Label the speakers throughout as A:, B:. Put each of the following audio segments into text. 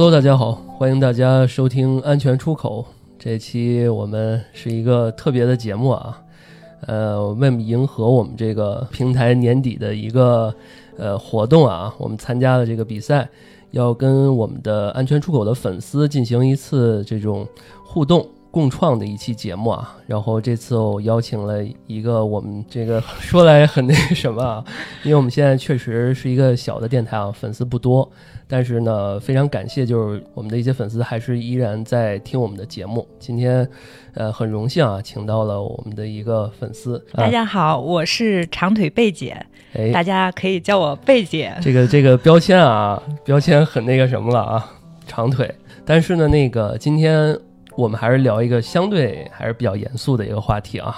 A: Hello，大家好，欢迎大家收听《安全出口》。这期我们是一个特别的节目啊，呃，为迎合我们这个平台年底的一个呃活动啊，我们参加了这个比赛，要跟我们的安全出口的粉丝进行一次这种互动。共创的一期节目啊，然后这次我邀请了一个我们这个说来很那什么啊，因为我们现在确实是一个小的电台啊，粉丝不多，但是呢，非常感谢，就是我们的一些粉丝还是依然在听我们的节目。今天，呃，很荣幸啊，请到了我们的一个粉丝。
B: 大家好，我是长腿贝姐，
A: 哎，
B: 大家可以叫我贝姐。
A: 这个这个标签啊，标签很那个什么了啊，长腿。但是呢，那个今天。我们还是聊一个相对还是比较严肃的一个话题啊。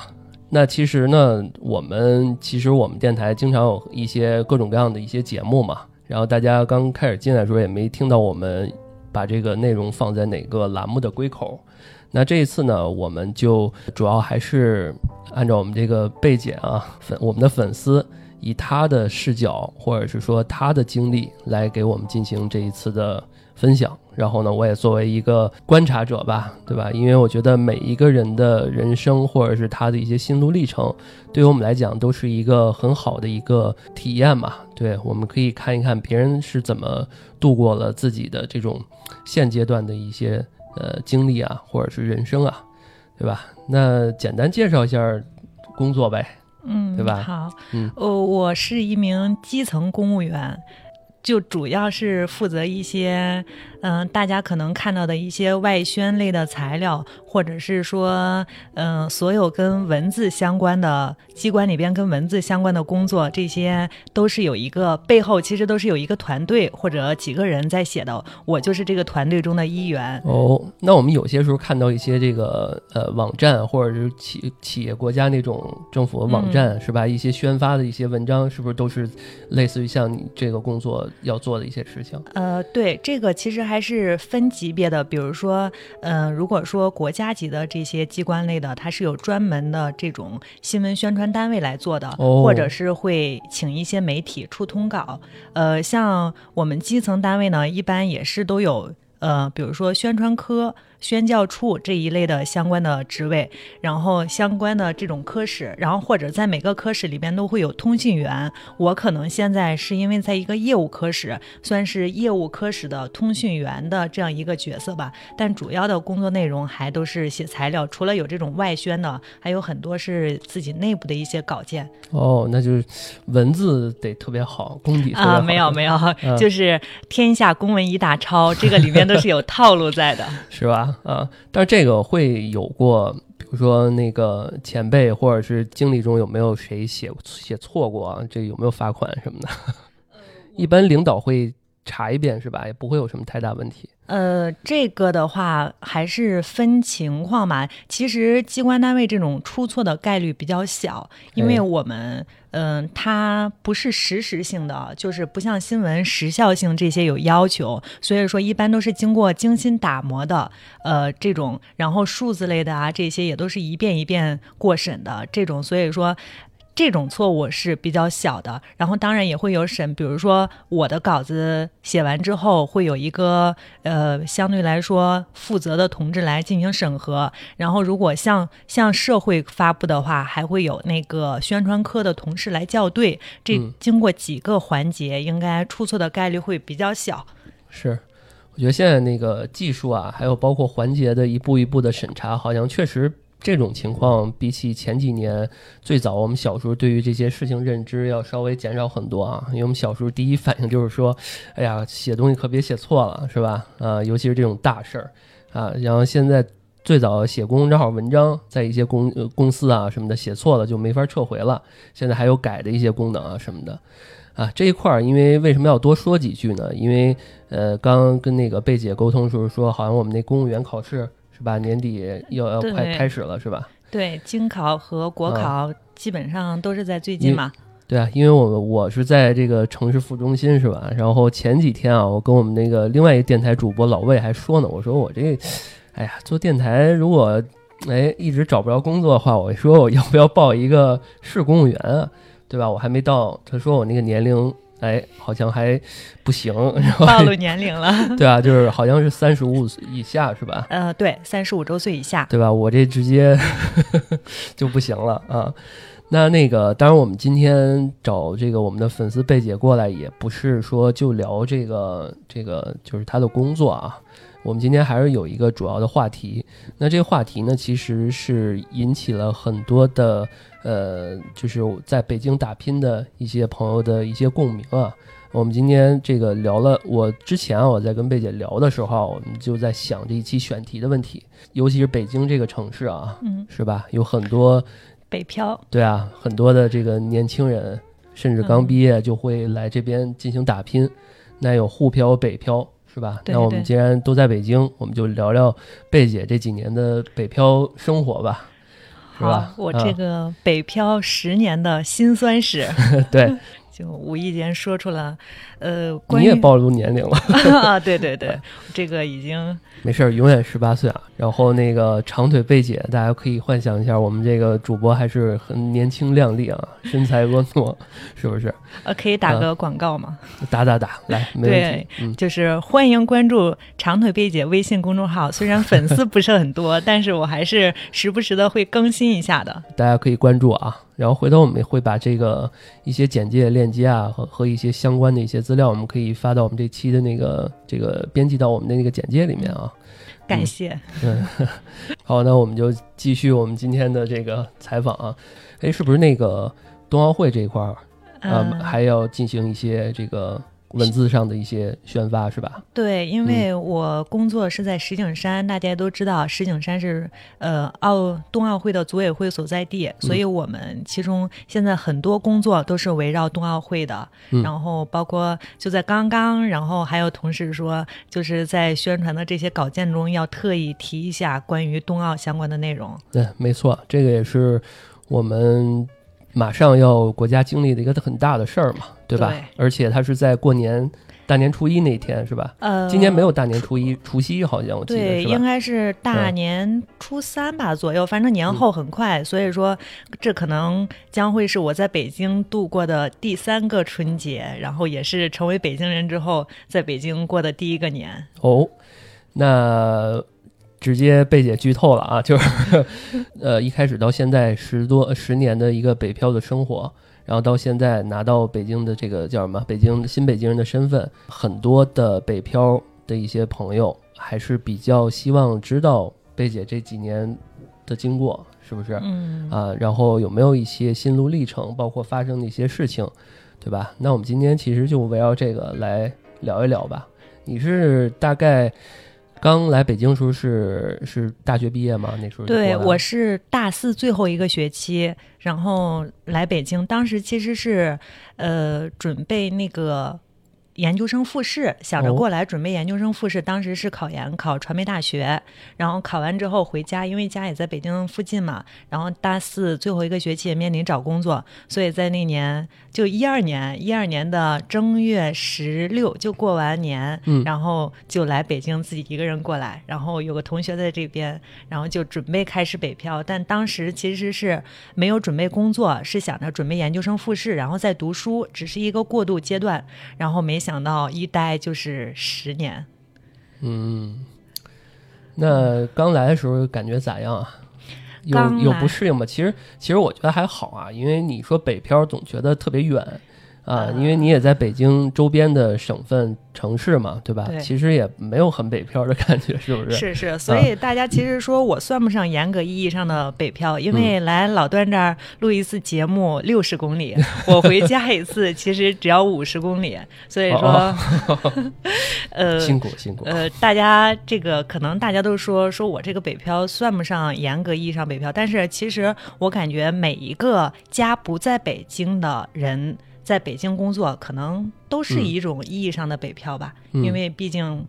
A: 那其实呢，我们其实我们电台经常有一些各种各样的一些节目嘛。然后大家刚开始进来的时候也没听到我们把这个内容放在哪个栏目的归口。那这一次呢，我们就主要还是按照我们这个背景啊，粉我们的粉丝以他的视角或者是说他的经历来给我们进行这一次的。分享，然后呢，我也作为一个观察者吧，对吧？因为我觉得每一个人的人生或者是他的一些心路历程，对于我们来讲都是一个很好的一个体验嘛。对，我们可以看一看别人是怎么度过了自己的这种现阶段的一些呃经历啊，或者是人生啊，对吧？那简单介绍一下工作呗，
B: 嗯，
A: 对吧？
B: 好，嗯，呃，我是一名基层公务员。就主要是负责一些，嗯，大家可能看到的一些外宣类的材料，或者是说，嗯，所有跟文字相关的机关里边跟文字相关的工作，这些都是有一个背后，其实都是有一个团队或者几个人在写的。我就是这个团队中的一员。
A: 哦，那我们有些时候看到一些这个呃网站，或者是企企业国家那种政府网站，是吧？一些宣发的一些文章，是不是都是类似于像你这个工作？要做的一些事情，
B: 呃，对，这个其实还是分级别的。比如说，嗯，如果说国家级的这些机关类的，它是有专门的这种新闻宣传单位来做的，或者是会请一些媒体出通稿。呃，像我们基层单位呢，一般也是都有，呃，比如说宣传科。宣教处这一类的相关的职位，然后相关的这种科室，然后或者在每个科室里边都会有通讯员。我可能现在是因为在一个业务科室，算是业务科室的通讯员的这样一个角色吧。但主要的工作内容还都是写材料，除了有这种外宣的，还有很多是自己内部的一些稿件。
A: 哦，那就是文字得特别好，功底
B: 啊，没有没有，就是天下公文一大抄，这个里面都是有套路在的，
A: 是吧？啊，但是这个会有过，比如说那个前辈或者是经历中有没有谁写写错过啊？这有没有罚款什么的？一般领导会查一遍是吧？也不会有什么太大问题。
B: 呃，这个的话还是分情况嘛。其实机关单位这种出错的概率比较小，因为我们嗯，它不是实时性的，就是不像新闻时效性这些有要求，所以说一般都是经过精心打磨的。呃，这种然后数字类的啊，这些也都是一遍一遍过审的这种，所以说。这种错误是比较小的，然后当然也会有审，比如说我的稿子写完之后，会有一个呃相对来说负责的同志来进行审核，然后如果向向社会发布的话，还会有那个宣传科的同事来校对，这经过几个环节，应该出错的概率会比较小。
A: 是，我觉得现在那个技术啊，还有包括环节的一步一步的审查，好像确实。这种情况比起前几年最早我们小时候对于这些事情认知要稍微减少很多啊，因为我们小时候第一反应就是说，哎呀，写东西可别写错了，是吧？啊，尤其是这种大事儿啊。然后现在最早写公众号文章，在一些公公司啊什么的写错了就没法撤回了，现在还有改的一些功能啊什么的啊。这一块儿，因为为什么要多说几句呢？因为呃，刚跟那个贝姐沟通的时候说，好像我们那公务员考试。吧，年底又要快开始了，是吧？
B: 对，京考和国考基本上都是在最近嘛。
A: 对啊，因为我我是在这个城市副中心，是吧？然后前几天啊，我跟我们那个另外一个电台主播老魏还说呢，我说我这，哎呀，做电台如果哎一直找不着工作的话，我说我要不要报一个市公务员啊？对吧？我还没到，他说我那个年龄。哎，好像还不行，
B: 暴露年龄了。
A: 对啊，就是好像是三十五以下是吧？
B: 呃，对，三十五周岁以下，
A: 对吧？我这直接 就不行了啊。那那个，当然，我们今天找这个我们的粉丝贝姐过来，也不是说就聊这个这个，就是她的工作啊。我们今天还是有一个主要的话题。那这个话题呢，其实是引起了很多的呃，就是在北京打拼的一些朋友的一些共鸣啊。我们今天这个聊了，我之前啊，我在跟贝姐聊的时候，我们就在想这一期选题的问题，尤其是北京这个城市啊，
B: 嗯，
A: 是吧？有很多。
B: 北漂，
A: 对啊，很多的这个年轻人，甚至刚毕业就会来这边进行打拼。那有沪漂、北漂，是吧？那我们既然都在北京，我们就聊聊贝姐这几年的北漂生活吧，是吧？
B: 我这个北漂十年的辛酸史，
A: 对。
B: 就无意间说出了，呃，
A: 你也暴露年龄了
B: 啊！对对对，这个已经
A: 没事儿，永远十八岁啊。然后那个长腿贝姐，大家可以幻想一下，我们这个主播还是很年轻靓丽啊，身材婀娜，是不是？
B: 呃，可以打个广告吗？
A: 打打打，来，没问题。
B: 嗯，就是欢迎关注长腿贝姐微信公众号，虽然粉丝不是很多，但是我还是时不时的会更新一下的。
A: 大家可以关注啊。然后回头我们也会把这个一些简介链接啊和和一些相关的一些资料，我们可以发到我们这期的那个这个编辑到我们的那个简介里面啊。
B: 感谢。
A: 嗯，好，那我们就继续我们今天的这个采访啊。哎，是不是那个冬奥会这一块儿啊还要进行一些这个？文字上的一些宣发是吧？
B: 对，因为我工作是在石景山，大家都知道石景山是呃奥冬奥会的组委会所在地，所以我们其中现在很多工作都是围绕冬奥会的。然后包括就在刚刚，然后还有同事说，就是在宣传的这些稿件中要特意提一下关于冬奥相关的内容。
A: 对，没错，这个也是我们。马上要国家经历的一个很大的事儿嘛，对吧？而且它是在过年大年初一那天，是吧？
B: 呃，
A: 今年没有大年初一，除夕好像我记得
B: 对，应该是大年初三吧左右，反正年后很快，所以说这可能将会是我在北京度过的第三个春节，然后也是成为北京人之后在北京过的第一个年。
A: 哦，那。直接贝姐剧透了啊，就是，呃，一开始到现在十多十年的一个北漂的生活，然后到现在拿到北京的这个叫什么？北京新北京人的身份，很多的北漂的一些朋友还是比较希望知道贝姐这几年的经过，是不是？
B: 嗯
A: 啊，然后有没有一些心路历程，包括发生的一些事情，对吧？那我们今天其实就围绕这个来聊一聊吧。你是大概？刚来北京时候是是大学毕业吗？那时候
B: 对，我是大四最后一个学期，然后来北京，当时其实是呃准备那个。研究生复试，想着过来准备研究生复试。当时是考研，考传媒大学。然后考完之后回家，因为家也在北京附近嘛。然后大四最后一个学期也面临找工作，所以在那年就一二年，一二年的正月十六就过完年，然后就来北京自己一个人过来。然后有个同学在这边，然后就准备开始北漂。但当时其实是没有准备工作，是想着准备研究生复试，然后再读书，只是一个过渡阶段。然后没。想到一待就是十年，
A: 嗯，那刚来的时候感觉咋样啊？有有不适应吗？其实其实我觉得还好啊，因为你说北漂总觉得特别远。啊，因为你也在北京周边的省份城市嘛，对吧？其实也没有很北漂的感觉，是不是？
B: 是是，所以大家其实说我算不上严格意义上的北漂，因为来老段这儿录一次节目六十公里，我回家一次其实只要五十公里，所以说，呃，
A: 辛苦辛苦。
B: 呃，大家这个可能大家都说说我这个北漂算不上严格意义上北漂，但是其实我感觉每一个家不在北京的人。在北京工作，可能都是一种意义上的北漂吧，因为毕竟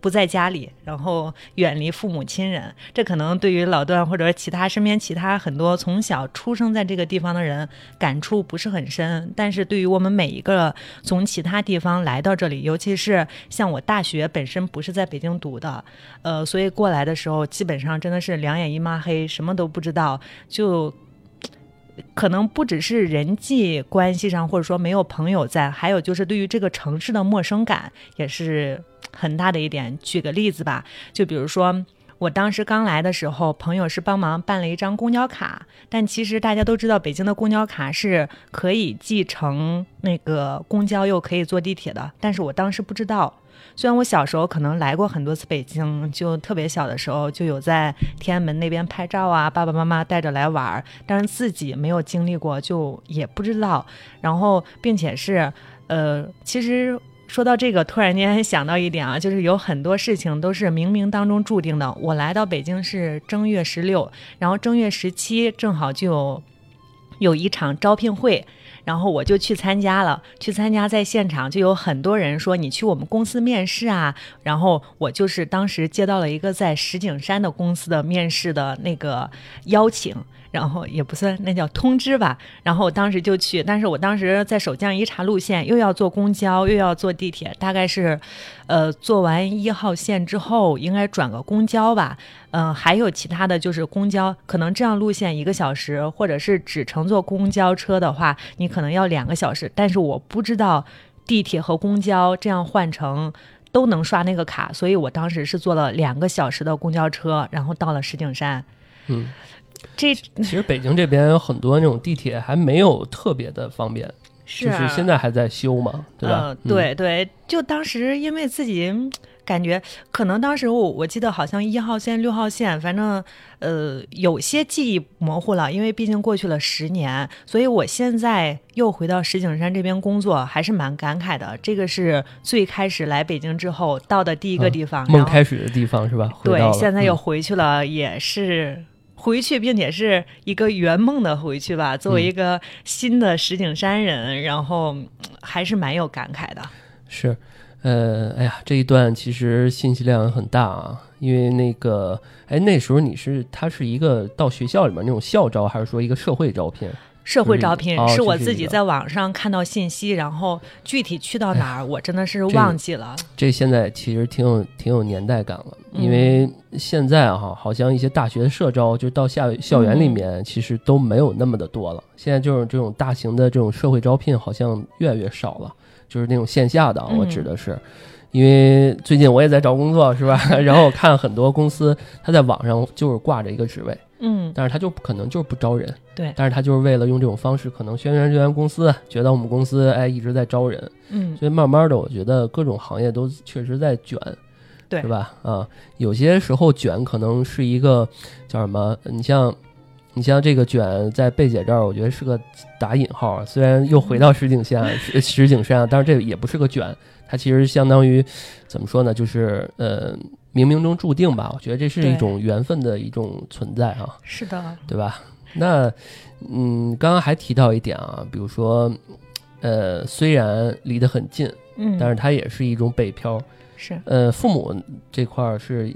B: 不在家里，然后远离父母亲人，这可能对于老段或者其他身边其他很多从小出生在这个地方的人感触不是很深。但是对于我们每一个从其他地方来到这里，尤其是像我大学本身不是在北京读的，呃，所以过来的时候基本上真的是两眼一抹黑，什么都不知道，就。可能不只是人际关系上，或者说没有朋友在，还有就是对于这个城市的陌生感也是很大的一点。举个例子吧，就比如说我当时刚来的时候，朋友是帮忙办了一张公交卡，但其实大家都知道，北京的公交卡是可以继承那个公交又可以坐地铁的，但是我当时不知道。虽然我小时候可能来过很多次北京，就特别小的时候就有在天安门那边拍照啊，爸爸妈妈带着来玩儿，但是自己没有经历过，就也不知道。然后，并且是，呃，其实说到这个，突然间想到一点啊，就是有很多事情都是冥冥当中注定的。我来到北京是正月十六，然后正月十七正好就有一场招聘会。然后我就去参加了，去参加，在现场就有很多人说你去我们公司面试啊。然后我就是当时接到了一个在石景山的公司的面试的那个邀请。然后也不算那叫通知吧，然后我当时就去，但是我当时在手机上一查路线，又要坐公交，又要坐地铁，大概是，呃，坐完一号线之后应该转个公交吧，嗯，还有其他的就是公交，可能这样路线一个小时，或者是只乘坐公交车的话，你可能要两个小时，但是我不知道地铁和公交这样换乘都能刷那个卡，所以我当时是坐了两个小时的公交车，然后到了石景山，
A: 嗯。
B: 这
A: 其实北京这边有很多那种地铁还没有特别的方便，就是现在还在修嘛，对吧？
B: 对对，就当时因为自己感觉，可能当时我我记得好像一号线、六号线，反正呃有些记忆模糊了，因为毕竟过去了十年，所以我现在又回到石景山这边工作，还是蛮感慨的。这个是最开始来北京之后到的第一个地方，
A: 梦开始的地方是吧？
B: 对，现在又回去了，也是。回去，并且是一个圆梦的回去吧。作为一个新的石景山人，然后还是蛮有感慨的。
A: 是，呃，哎呀，这一段其实信息量很大啊。因为那个，哎，那时候你是他是一个到学校里面那种校招，还是说一个社会招聘？
B: 社会招聘是我自己在网上看到信息，然后具体去到哪儿，我真的是忘记了。
A: 这现在其实挺有挺有年代感了，因为现在哈，好像一些大学社招就到校校园里面，其实都没有那么的多了。现在就是这种大型的这种社会招聘，好像越来越少了，就是那种线下的，我指的是。因为最近我也在找工作，是吧？然后我看很多公司，他在网上就是挂着一个职位。
B: 嗯，
A: 但是他就可能就是不招人，
B: 对，
A: 但是他就是为了用这种方式，可能宣传这家公司，觉得我们公司哎一直在招人，
B: 嗯，
A: 所以慢慢的，我觉得各种行业都确实在卷，
B: 对，
A: 是吧？啊，有些时候卷可能是一个叫什么？你像你像这个卷在贝姐这儿，我觉得是个打引号，虽然又回到石景山，石景山，但是这也不是个卷，它其实相当于怎么说呢？就是呃。冥冥中注定吧，我觉得这是一种缘分的一种存在啊。
B: 是的，
A: 对吧？那，嗯，刚刚还提到一点啊，比如说，呃，虽然离得很近，
B: 嗯，
A: 但是它也是一种北漂。
B: 是，
A: 呃，父母这块儿是，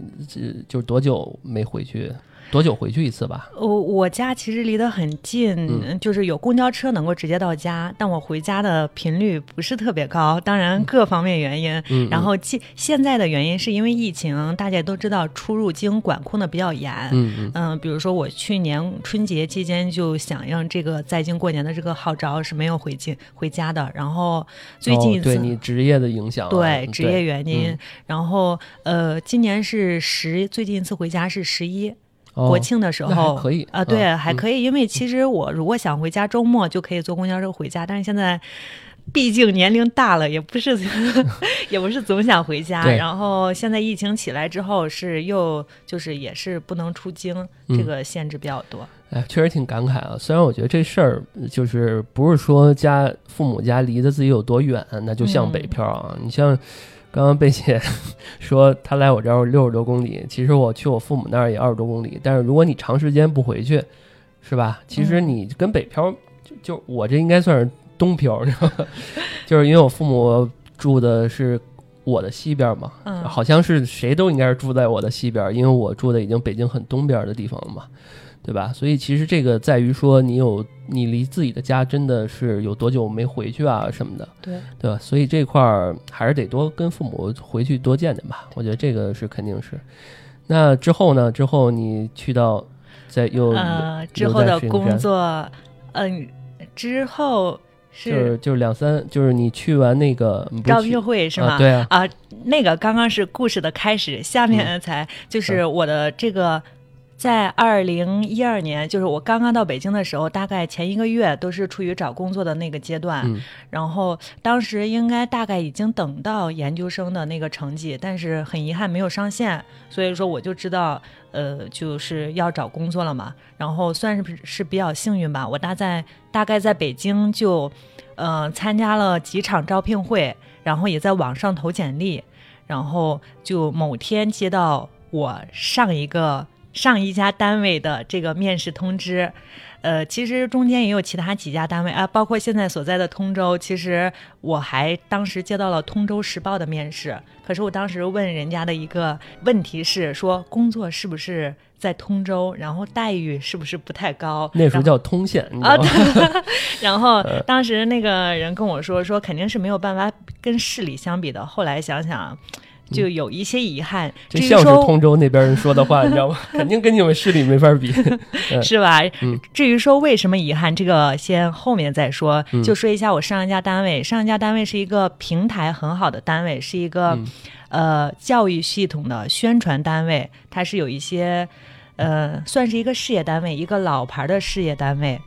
A: 就多久没回去？多久回去一次吧？
B: 我我家其实离得很近，就是有公交车能够直接到家，但我回家的频率不是特别高。当然各方面原因，然后现现在的原因是因为疫情，大家都知道出入境管控的比较严。
A: 嗯
B: 嗯，比如说我去年春节期间就响应这个在京过年的这个号召，是没有回京回家的。然后最近
A: 对你职业的影响，
B: 对职业原因，然后呃，今年是十，最近一次回家是十一。国庆的时候
A: 可以
B: 啊，对，还可以，因为其实我如果想回家，周末就可以坐公交车回家。但是现在毕竟年龄大了，也不是 也不是总想回家。然后现在疫情起来之后，是又就是也是不能出京，这个限制比较多。
A: 哎，确实挺感慨啊。虽然我觉得这事儿就是不是说家父母家离得自己有多远，那就像北漂啊。你像。刚刚贝姐 说她来我这儿六十多公里，其实我去我父母那儿也二十多公里。但是如果你长时间不回去，是吧？其实你跟北漂就就我这应该算是东漂，你知道吗？就是因为我父母住的是我的西边嘛，好像是谁都应该是住在我的西边，因为我住的已经北京很东边的地方了嘛。对吧？所以其实这个在于说，你有你离自己的家真的是有多久没回去啊什么的，
B: 对
A: 对吧？所以这块儿还是得多跟父母回去多见见吧。我觉得这个是肯定是。那之后呢？之后你去到在又
B: 呃之后的工作，嗯，之后
A: 是就是两三，就是你去完那个
B: 招聘会是吗？
A: 对啊，
B: 啊，那个刚刚是故事的开始，下面才就是我的这个。在二零一二年，就是我刚刚到北京的时候，大概前一个月都是处于找工作的那个阶段。然后当时应该大概已经等到研究生的那个成绩，但是很遗憾没有上线，所以说我就知道，呃，就是要找工作了嘛。然后算是是比较幸运吧，我大概大概在北京就，呃，参加了几场招聘会，然后也在网上投简历，然后就某天接到我上一个。上一家单位的这个面试通知，呃，其实中间也有其他几家单位啊，包括现在所在的通州。其实我还当时接到了通州时报的面试，可是我当时问人家的一个问题是说工作是不是在通州，然后待遇是不是不太高？
A: 那时候叫通县
B: 啊。然后当时那个人跟我说说肯定是没有办法跟市里相比的。后来想想。就有一些遗憾，
A: 这像是通州那边人说的话，你知道吗？肯定跟你们市里没法比，
B: 是吧？至于说为什么遗憾，这个先后面再说。就说一下我上一家单位，上一家单位是一个平台很好的单位，是一个呃教育系统的宣传单位，它是有一些呃算是一个事业单位，一个老牌的事业单位。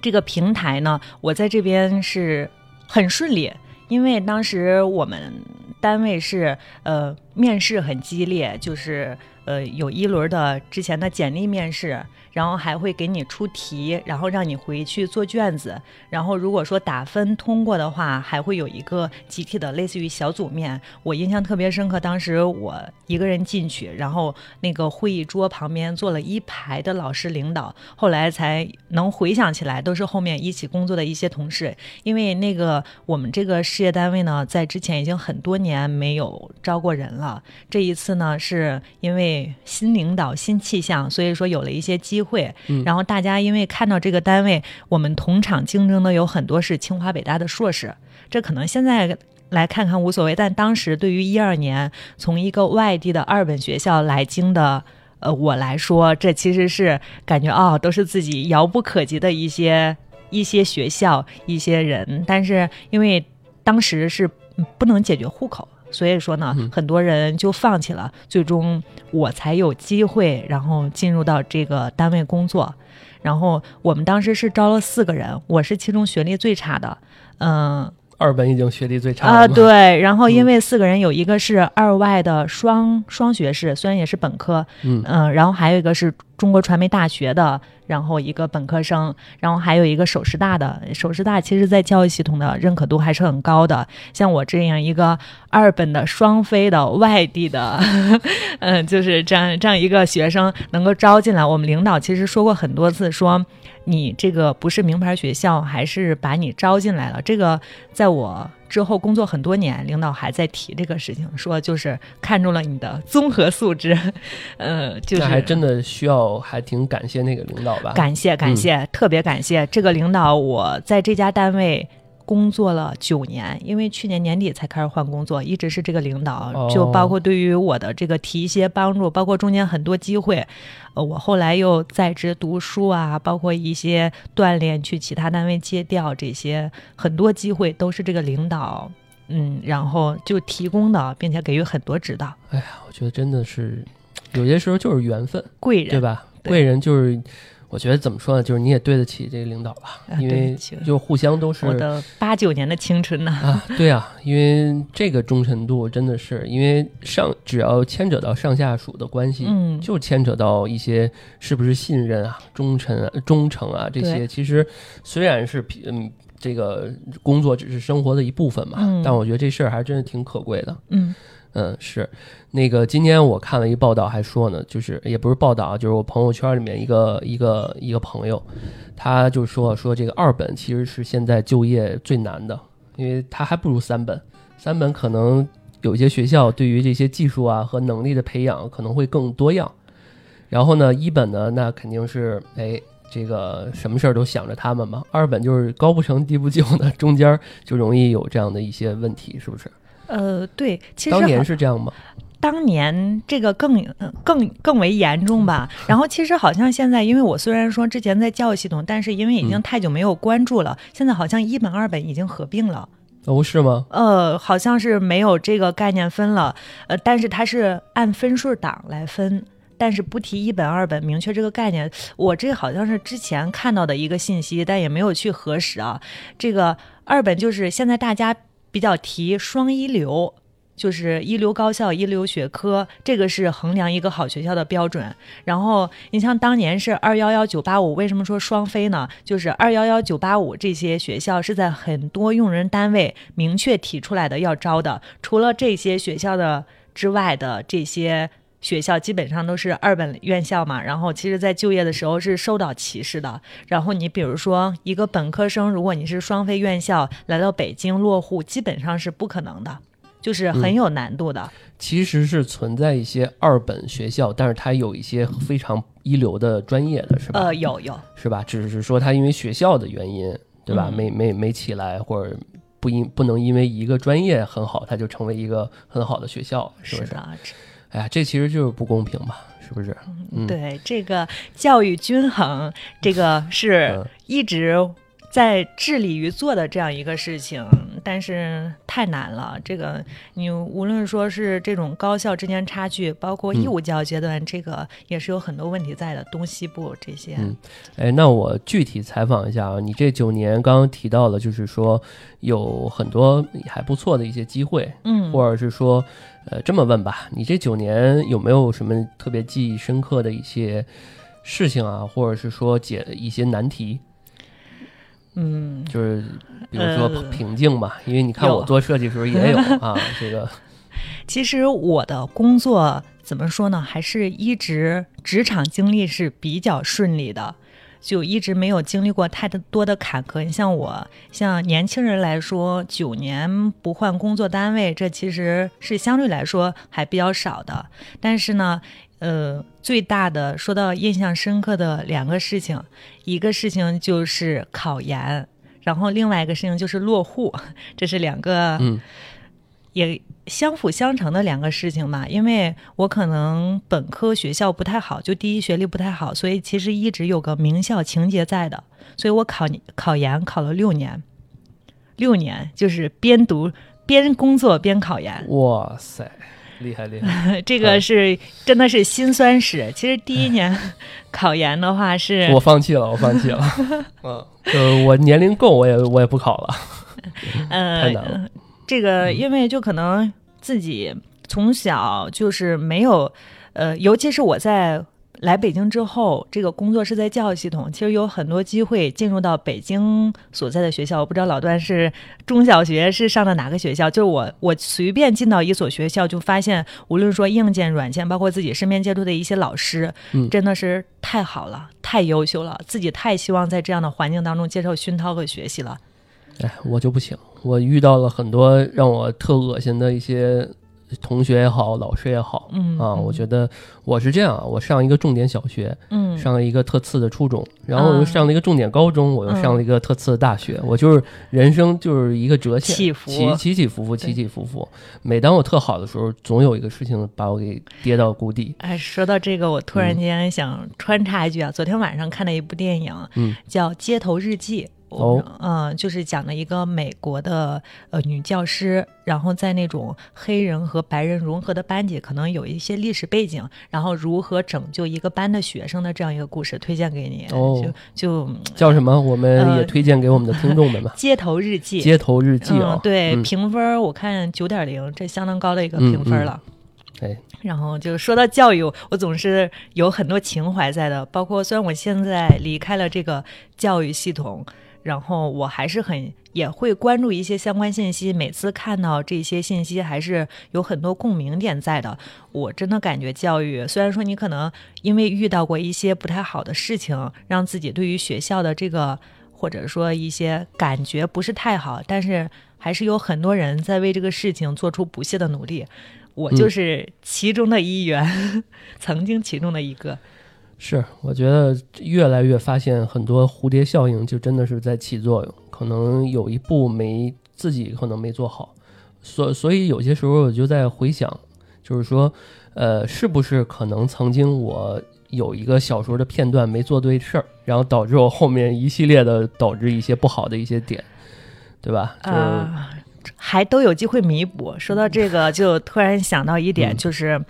B: 这个平台呢，我在这边是很顺利，因为当时我们。单位是呃面试很激烈，就是呃有一轮的之前的简历面试。然后还会给你出题，然后让你回去做卷子。然后如果说打分通过的话，还会有一个集体的类似于小组面。我印象特别深刻，当时我一个人进去，然后那个会议桌旁边坐了一排的老师领导。后来才能回想起来，都是后面一起工作的一些同事。因为那个我们这个事业单位呢，在之前已经很多年没有招过人了。这一次呢，是因为新领导、新气象，所以说有了一些机。会，然后大家因为看到这个单位，我们同场竞争的有很多是清华北大的硕士，这可能现在来看看无所谓，但当时对于一二年从一个外地的二本学校来京的呃我来说，这其实是感觉哦，都是自己遥不可及的一些一些学校一些人，但是因为当时是不能解决户口。所以说呢，很多人就放弃了，最终我才有机会，然后进入到这个单位工作。然后我们当时是招了四个人，我是其中学历最差的，嗯。
A: 二本已经学历最差
B: 啊，对。然后因为四个人有一个是二外的双双学士，虽然也是本科，嗯嗯，然后还有一个是中国传媒大学的，然后一个本科生，然后还有一个首师大的。首师大其实在教育系统的认可度还是很高的。像我这样一个二本的双非的外地的，嗯，就是这样这样一个学生能够招进来，我们领导其实说过很多次说。你这个不是名牌学校，还是把你招进来了？这个在我之后工作很多年，领导还在提这个事情，说就是看中了你的综合素质，呃，就是
A: 还真的需要，还挺感谢那个领导吧？
B: 感谢感谢，特别感谢这个领导，我在这家单位。工作了九年，因为去年年底才开始换工作，一直是这个领导，就包括对于我的这个提一些帮助，包括中间很多机会，呃，我后来又在职读书啊，包括一些锻炼，去其他单位接调，这些很多机会都是这个领导，嗯，然后就提供的，并且给予很多指导。
A: 哎呀，我觉得真的是有些时候就是缘分，
B: 贵人
A: 对吧？贵人就是。我觉得怎么说呢，就是你也对得起这个领导吧，因为就互相都是
B: 我的八九年的青春呢。
A: 啊，对啊，因为这个忠诚度真的是，因为上只要牵扯到上下属的关系，嗯，就牵扯到一些是不是信任啊、忠诚、啊、忠诚啊这些。其实虽然是嗯，这个工作只是生活的一部分嘛，但我觉得这事儿还真是挺可贵的。
B: 嗯。
A: 嗯，是，那个今天我看了一报道，还说呢，就是也不是报道，就是我朋友圈里面一个一个一个朋友，他就说说这个二本其实是现在就业最难的，因为他还不如三本，三本可能有些学校对于这些技术啊和能力的培养可能会更多样，然后呢，一本呢那肯定是哎这个什么事儿都想着他们嘛，二本就是高不成低不就的，中间就容易有这样的一些问题，是不是？
B: 呃，对，其实
A: 当年是这样吗？
B: 当年这个更更更为严重吧。然后其实好像现在，因为我虽然说之前在教育系统，但是因为已经太久没有关注了，现在好像一本二本已经合并了。
A: 哦，是吗？
B: 呃，好像是没有这个概念分了。呃，但是它是按分数档来分，但是不提一本二本，明确这个概念。我这好像是之前看到的一个信息，但也没有去核实啊。这个二本就是现在大家比较提双一流。就是一流高校、一流学科，这个是衡量一个好学校的标准。然后你像当年是二幺幺、九八五，为什么说双非呢？就是二幺幺、九八五这些学校是在很多用人单位明确提出来的要招的。除了这些学校的之外的这些学校，基本上都是二本院校嘛。然后其实，在就业的时候是受到歧视的。然后你比如说一个本科生，如果你是双非院校来到北京落户，基本上是不可能的。就是很有难度的，
A: 其实是存在一些二本学校，但是它有一些非常一流的专业的是吧？
B: 呃，有有
A: 是吧？只是说它因为学校的原因，对吧？没没没起来，或者不因不能因为一个专业很好，它就成为一个很好的学校，是不是？哎呀，这其实就是不公平嘛，是不是？
B: 嗯，对，这个教育均衡，这个是一直。在致力于做的这样一个事情，但是太难了。这个你无论说是这种高校之间差距，包括义务教育阶段，这个也是有很多问题在的。东西部这些，
A: 嗯，哎，那我具体采访一下啊，你这九年刚刚提到了，就是说有很多还不错的一些机会，
B: 嗯，
A: 或者是说，呃，这么问吧，你这九年有没有什么特别记忆深刻的一些事情啊，或者是说解一些难题？
B: 嗯，
A: 就是比如说瓶颈嘛，因为你看我做设计时候也有啊，这个。
B: 其实我的工作怎么说呢，还是一直职场经历是比较顺利的，就一直没有经历过太多的坎坷。你像我，像年轻人来说，九年不换工作单位，这其实是相对来说还比较少的。但是呢。呃，最大的说到印象深刻的两个事情，一个事情就是考研，然后另外一个事情就是落户，这是两个也相辅相成的两个事情嘛。因为我可能本科学校不太好，就第一学历不太好，所以其实一直有个名校情节在的，所以我考考研考了六年，六年就是边读边工作边考研。
A: 哇塞！厉害厉害，
B: 这个是真的是辛酸史。其实第一年 考研的话是，
A: 我放弃了，我放弃了。嗯，呃我年龄够，我也我也不考了。
B: 呃，
A: 太难了。
B: 这个因为就可能自己从小就是没有，呃，尤其是我在。来北京之后，这个工作是在教育系统，其实有很多机会进入到北京所在的学校。我不知道老段是中小学是上的哪个学校，就是我我随便进到一所学校，就发现无论说硬件、软件，包括自己身边接触的一些老师，真的是太好了，太优秀了，自己太希望在这样的环境当中接受熏陶和学习了。
A: 哎，我就不行，我遇到了很多让我特恶心的一些。同学也好，老师也好，
B: 嗯
A: 啊，我觉得我是这样，我上一个重点小学，
B: 嗯，
A: 上了一个特次的初中，然后我又上了一个重点高中，我又上了一个特次的大学，我就是人生就是一个折线，起
B: 伏，
A: 起起伏伏，起起伏伏。每当我特好的时候，总有一个事情把我给跌到谷底。
B: 哎，说到这个，我突然间想穿插一句啊，昨天晚上看了一部电影，
A: 嗯，
B: 叫《街头日记》。
A: 哦，
B: 嗯，就是讲了一个美国的呃女教师，然后在那种黑人和白人融合的班级，可能有一些历史背景，然后如何拯救一个班的学生的这样一个故事，推荐给你。
A: 哦，
B: 就就
A: 叫什么？我们也推荐给我们的听众们吧。
B: 街头日记，
A: 街头日记哦，
B: 对，评分我看九点零，这相当高的一个评分了。
A: 哎，
B: 然后就说到教育，我总是有很多情怀在的，包括虽然我现在离开了这个教育系统。然后我还是很也会关注一些相关信息，每次看到这些信息还是有很多共鸣点在的。我真的感觉教育，虽然说你可能因为遇到过一些不太好的事情，让自己对于学校的这个或者说一些感觉不是太好，但是还是有很多人在为这个事情做出不懈的努力。我就是其中的一员，曾经其中的一个。
A: 是，我觉得越来越发现很多蝴蝶效应就真的是在起作用，可能有一步没自己可能没做好，所所以有些时候我就在回想，就是说，呃，是不是可能曾经我有一个小时候的片段没做对事儿，然后导致我后面一系列的导致一些不好的一些点，对吧？
B: 啊，还都有机会弥补。说到这个，就突然想到一点，就是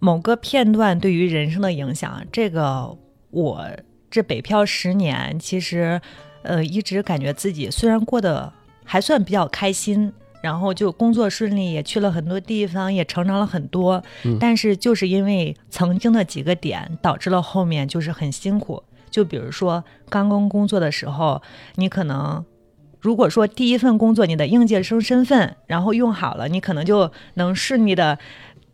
B: 某个片段对于人生的影响。这个我这北漂十年，其实呃一直感觉自己虽然过得还算比较开心。然后就工作顺利，也去了很多地方，也成长了很多。但是就是因为曾经的几个点，导致了后面就是很辛苦。就比如说刚刚工作的时候，你可能如果说第一份工作你的应届生身份，然后用好了，你可能就能顺利的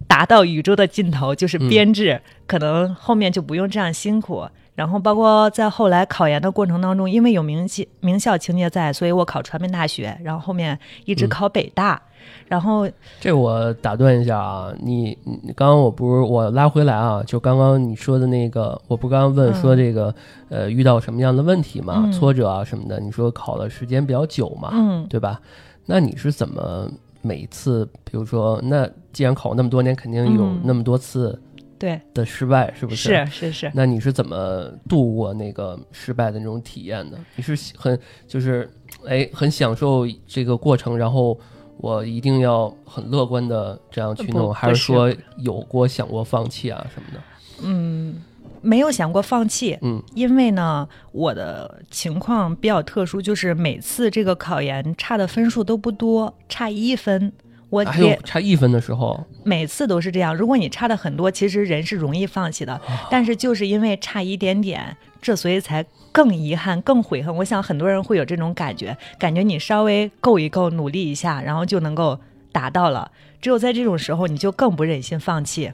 B: 达到宇宙的尽头，就是编制，可能后面就不用这样辛苦。然后包括在后来考研的过程当中，因为有名气名校情节在，所以我考传媒大学，然后后面一直考北大。然后
A: 这我打断一下啊，你你刚刚我不是我拉回来啊，就刚刚你说的那个，我不刚刚问说这个呃遇到什么样的问题嘛，挫折啊什么的，你说考的时间比较久嘛，
B: 嗯，
A: 对吧？那你是怎么每一次，比如说，那既然考那么多年，肯定有那么多次。
B: 对
A: 的失败是不
B: 是？是是是。
A: 那你是怎么度过那个失败的那种体验的？你是很就是哎很享受这个过程，然后我一定要很乐观的这样去弄，还
B: 是
A: 说有过想过放弃啊什么的？
B: 嗯，没有想过放弃。
A: 嗯，
B: 因为呢，我的情况比较特殊，就是每次这个考研差的分数都不多，差一分。我
A: 还有差一分的时候，
B: 每次都是这样。如果你差的很多，其实人是容易放弃的。但是就是因为差一点点，这所以才更遗憾、更悔恨。我想很多人会有这种感觉，感觉你稍微够一够，努力一下，然后就能够达到了。只有在这种时候，你就更不忍心放弃。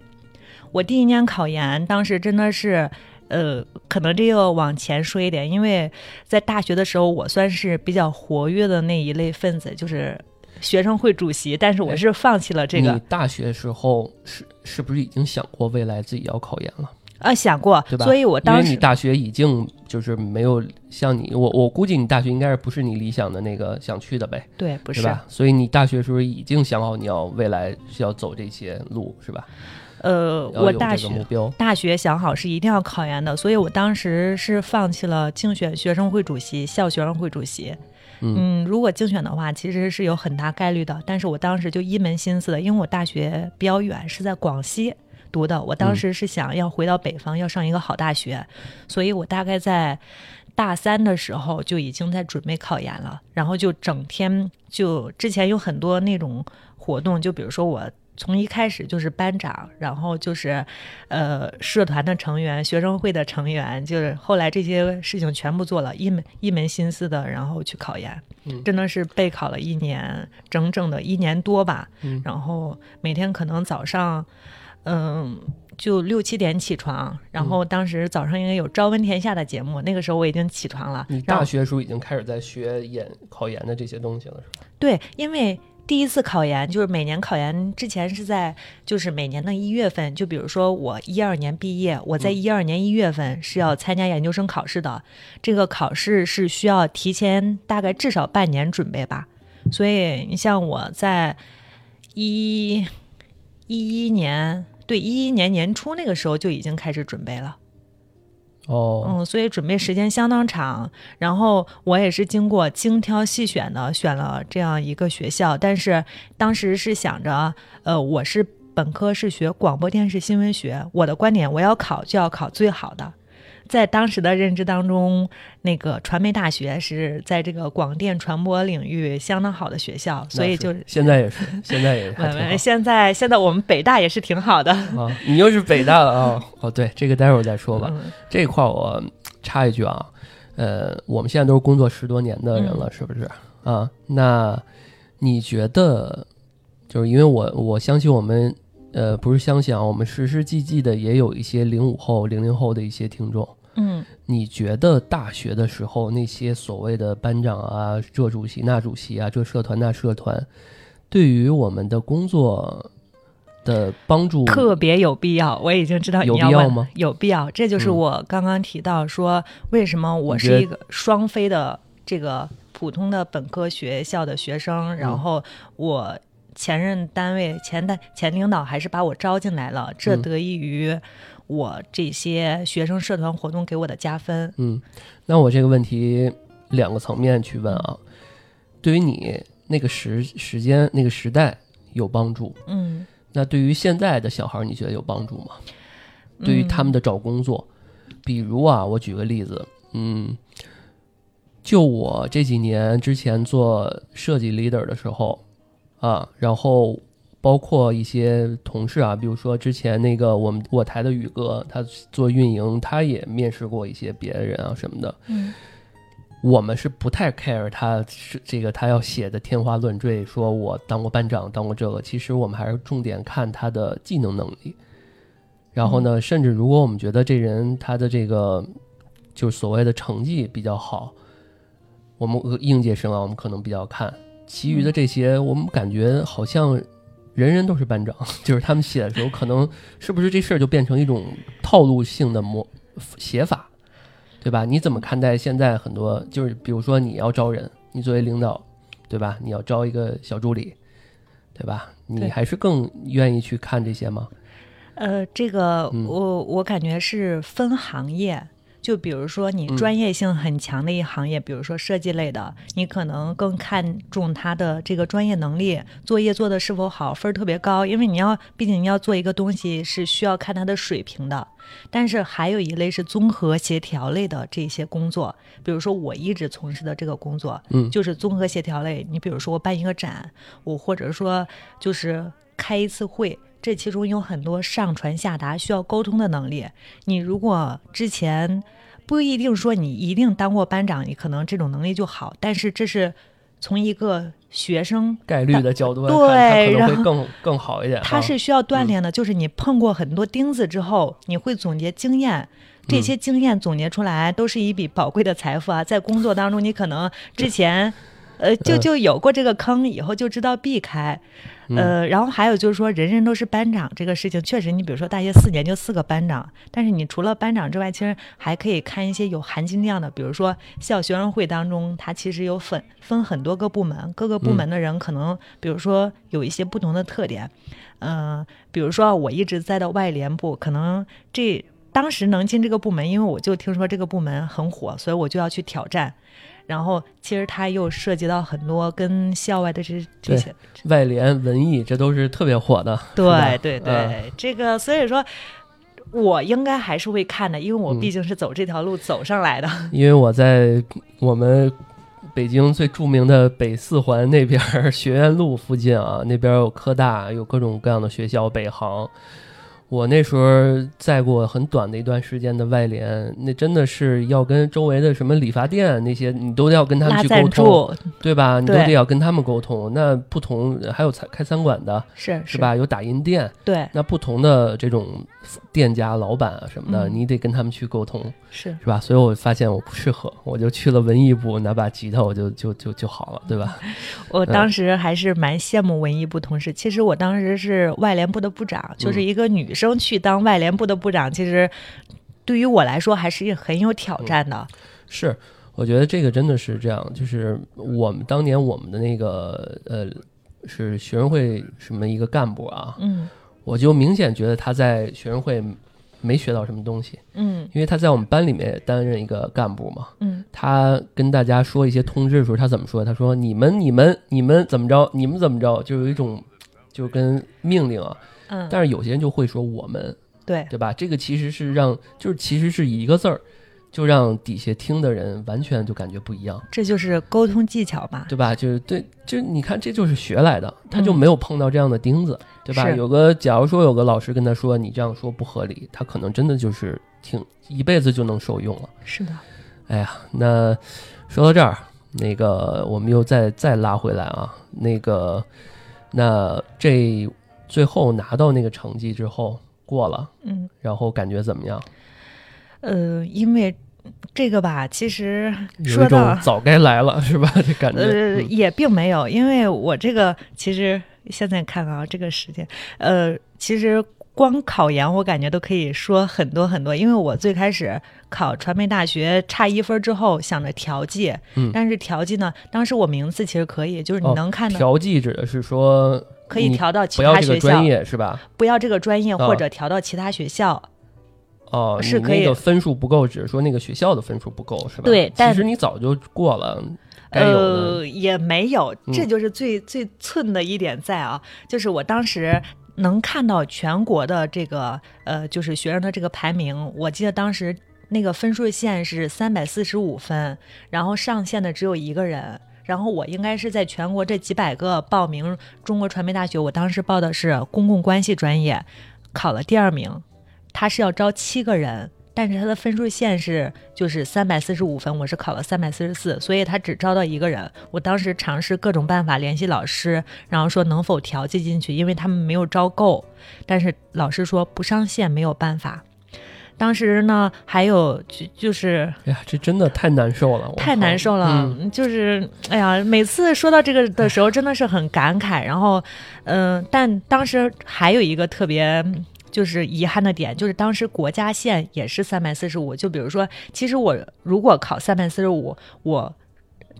B: 我第一年考研，当时真的是，呃，可能这个往前说一点，因为在大学的时候，我算是比较活跃的那一类分子，就是。学生会主席，但是我是放弃了这个。
A: 你大学时候是是不是已经想过未来自己要考研了？
B: 啊，想过，
A: 对吧？
B: 所以我当时
A: 你大学已经就是没有像你，我我估计你大学应该是不是你理想的那个想去的呗？
B: 对，不是
A: 吧？所以你大学时候已经想好你要未来是要走这些路，是吧？
B: 呃，我大学，大学想好是一定要考研的，所以我当时是放弃了竞选学生会主席、校学生会主席。嗯，如果竞选的话，其实是有很大概率的。但是我当时就一门心思的，因为我大学比较远，是在广西读的。我当时是想要回到北方，要上一个好大学，所以我大概在大三的时候就已经在准备考研了。然后就整天就之前有很多那种活动，就比如说我。从一开始就是班长，然后就是，呃，社团的成员、学生会的成员，就是后来这些事情全部做了，一门一门心思的，然后去考研，真的是备考了一年，整整的一年多吧。然后每天可能早上，嗯，就六七点起床，然后当时早上应该有《朝闻天下》的节目，那个时候我已经起床了。
A: 你大学时候已经开始在学研考研的这些东西了，是吧？
B: 对，因为。第一次考研就是每年考研之前是在就是每年的一月份，就比如说我一二年毕业，我在一二年一月份是要参加研究生考试的，这个考试是需要提前大概至少半年准备吧。所以你像我在一一一年，对一一年年初那个时候就已经开始准备了。
A: 哦，
B: 嗯，所以准备时间相当长，然后我也是经过精挑细选的选了这样一个学校，但是当时是想着，呃，我是本科是学广播电视新闻学，我的观点我要考就要考最好的。在当时的认知当中，那个传媒大学是在这个广电传播领域相当好的学校，所以就
A: 现在也是，现在也是。
B: 现在现在我们北大也是挺好的
A: 啊。你又是北大的啊？哦，对，这个待会儿再说吧。这块我插一句啊，呃，我们现在都是工作十多年的人了，是不是啊？那你觉得，就是因为我我相信我们。呃，不是相信啊，我们实实际际的也有一些零五后、零零后的一些听众。
B: 嗯，
A: 你觉得大学的时候那些所谓的班长啊、这主席那主席啊、这社团那社团，对于我们的工作的帮助
B: 特别有必要？我已经知道
A: 有必要吗？
B: 有必要，这就是我刚刚提到说，为什么我是一个双非的这个普通的本科学校的学生，然后我。前任单位前单前领导还是把我招进来了，这
A: 嗯
B: 得益于我这些学生社团活动给我的加分。
A: 嗯，那我这个问题两个层面去问啊，对于你那个时时间那个时代有帮助，
B: 嗯，
A: 那对于现在的小孩，你觉得有帮助吗？对于他们的找工作，比如啊，我举个例子，嗯，就我这几年之前做设计 leader 的时候啊，然后包括一些同事啊，比如说之前那个我们我台的宇哥，他做运营，他也面试过一些别人啊什么的。
B: 嗯
A: 我们是不太 care 他是这个他要写的天花乱坠，说我当过班长，当过这个。其实我们还是重点看他的技能能力。然后呢，甚至如果我们觉得这人他的这个就是所谓的成绩比较好，我们呃应届生啊，我们可能比较看。其余的这些，我们感觉好像人人都是班长，就是他们写的时候，可能是不是这事儿就变成一种套路性的模写法？对吧？你怎么看待现在很多就是，比如说你要招人，你作为领导，对吧？你要招一个小助理，对吧？你还是更愿意去看这些吗？
B: 呃，这个
A: 嗯
B: 我我感觉是分行业。就比如说你
A: 嗯
B: 专业性很强的一行业，比如说设计类的，你可能更看重他的这个专业能力，作业做的是否好，分儿特别高。因为你要，毕竟你要做一个东西是需要看他的水平的。但是还有一类是综合协调类的这些工作，比如说我一直从事的这个工作，
A: 嗯
B: 就是综合协调类。你比如说我办一个展，我或者说就是开一次会，这其中有很多上传下达需要沟通的能力。你如果之前不一定说你一定当过班长，你可能这种能力就好，但是这是从一个学生
A: 概率的角度来看，
B: 对
A: 可能会更更好一点啊。
B: 他是需要锻炼的，就是你碰过很多钉子之后，你会总结经验。这些经验总结出来都是一笔宝贵的财富啊！在工作当中，你可能之前，呃，就就有过这个坑，以后就知道避开。呃，然后还有就是说，人人都是班长这个事情，确实，你比如说大学四年就四个班长，但是你除了班长之外，其实还可以看一些有含金量的，比如说校学生会当中，它其实有分分很多个部门，各个部门的人可能，比如说有一些不同的特点，嗯、比如说我一直在的外联部，可能这当时能进这个部门，因为我就听说这个部门很火，所以我就要去挑战。然后其实它又涉及到很多跟校外的这这些，
A: 外联、文艺，这都是特别火的。
B: 对对对，这个所以说。我应该还是会看的，因为我
A: 嗯
B: 毕竟是走这条路走上来的。
A: 因为我在我们北京最著名的北四环那边儿学院路附近啊，那边有科大，有各种各样的学校，北航。我那时候在过很短的一段时间的外联，那真的是要跟周围的什么理发店那些，你都要跟他们去沟通，对吧？你都得要跟他们沟通。那不同还有餐开餐馆的
B: 是
A: 是？吧？有打印店，
B: 对，
A: 那不同的这种店家老板啊什么的，
B: 嗯
A: 你得跟他们去沟通。
B: 是
A: 是吧？所以我发现我不适合，我就去了文艺部，拿把吉他我就就就就好了，对吧？
B: 我当时还是蛮羡慕文艺部同事。其实我当时是外联部的部长，就是一个女生去当外联部的部长，其实对于我来说还是很有挑战的。
A: 是，我觉得这个真的是这样，就是我们当年我们的那个呃是学生会什么一个干部啊，
B: 嗯
A: 我就明显觉得他在学生会没学到什么东西，
B: 嗯
A: 因为他在我们班里面担任一个干部嘛。
B: 嗯
A: 他跟大家说一些通知的时候，他怎么说？他说：“你们、你们、你们怎么着？你们怎么着？”就有一种就跟命令啊。
B: 嗯，
A: 但是有些人就会说我们，
B: 对
A: 对吧？这个其实是让，就是其实是一个字儿，就让底下听的人完全就感觉不一样，
B: 这就是沟通技巧吧。
A: 对吧？就是对，就你看，这就是学来的，他就
B: 嗯
A: 没有碰到这样的钉子，对吧？有个，假如说有个老师跟他说你这样说不合理，他可能真的就是挺一辈子就能受用了。
B: 是的，
A: 哎呀，那说到这儿，那个我们又再再拉回来啊，那个那这最后拿到那个成绩之后过了，
B: 嗯
A: 然后感觉怎么样？
B: 呃，因为这个吧，其实说到
A: 早该来了是吧？这感觉，
B: 呃，
A: 嗯
B: 也并没有，因为我这个其实现在看啊，这个时间，呃，其实光考研我感觉都可以说很多很多，因为我最开始考传媒大学差一分之后想着调剂，
A: 嗯
B: 但是调剂呢，当时我名次其实可以，就是你
A: 哦
B: 能看到、
A: 调剂指的是说
B: 可以调到其他学校，
A: 专业是吧？
B: 不要这个专业
A: 啊
B: 或者调到其他学校。
A: 哦，
B: 是可以
A: 那个分数不够，只是说那个学校的分数不够是吧？
B: 对但
A: 其实你早就过了。
B: 呃，也没有，
A: 嗯
B: 这就是最、最寸的一点在啊，就是我当时能看到全国的这个呃，就是学生的这个排名，我记得当时那个分数线是三百四十五分，然后上线的只有一个人。然后我应该是在全国这几百个报名中国传媒大学，我当时报的是公共关系专业，考了第二名。他是要招七个人，但是他的分数线是就是三百四十五分，我是考了三百四十四，所以他只招到一个人。我当时尝试各种办法联系老师，然后说能否调剂进去，因为他们没有招够，但是老师说不上线没有办法。当时呢，还有就就是
A: 哎呀，这真的太难受了，
B: 太难受了，
A: 嗯
B: 就是哎呀，每次说到这个的时候，真的是很感慨。然后，嗯、但当时还有一个特别。就是遗憾的点，就是当时国家线也是三百四十五。就比如说，其实我如果考三百四十五，我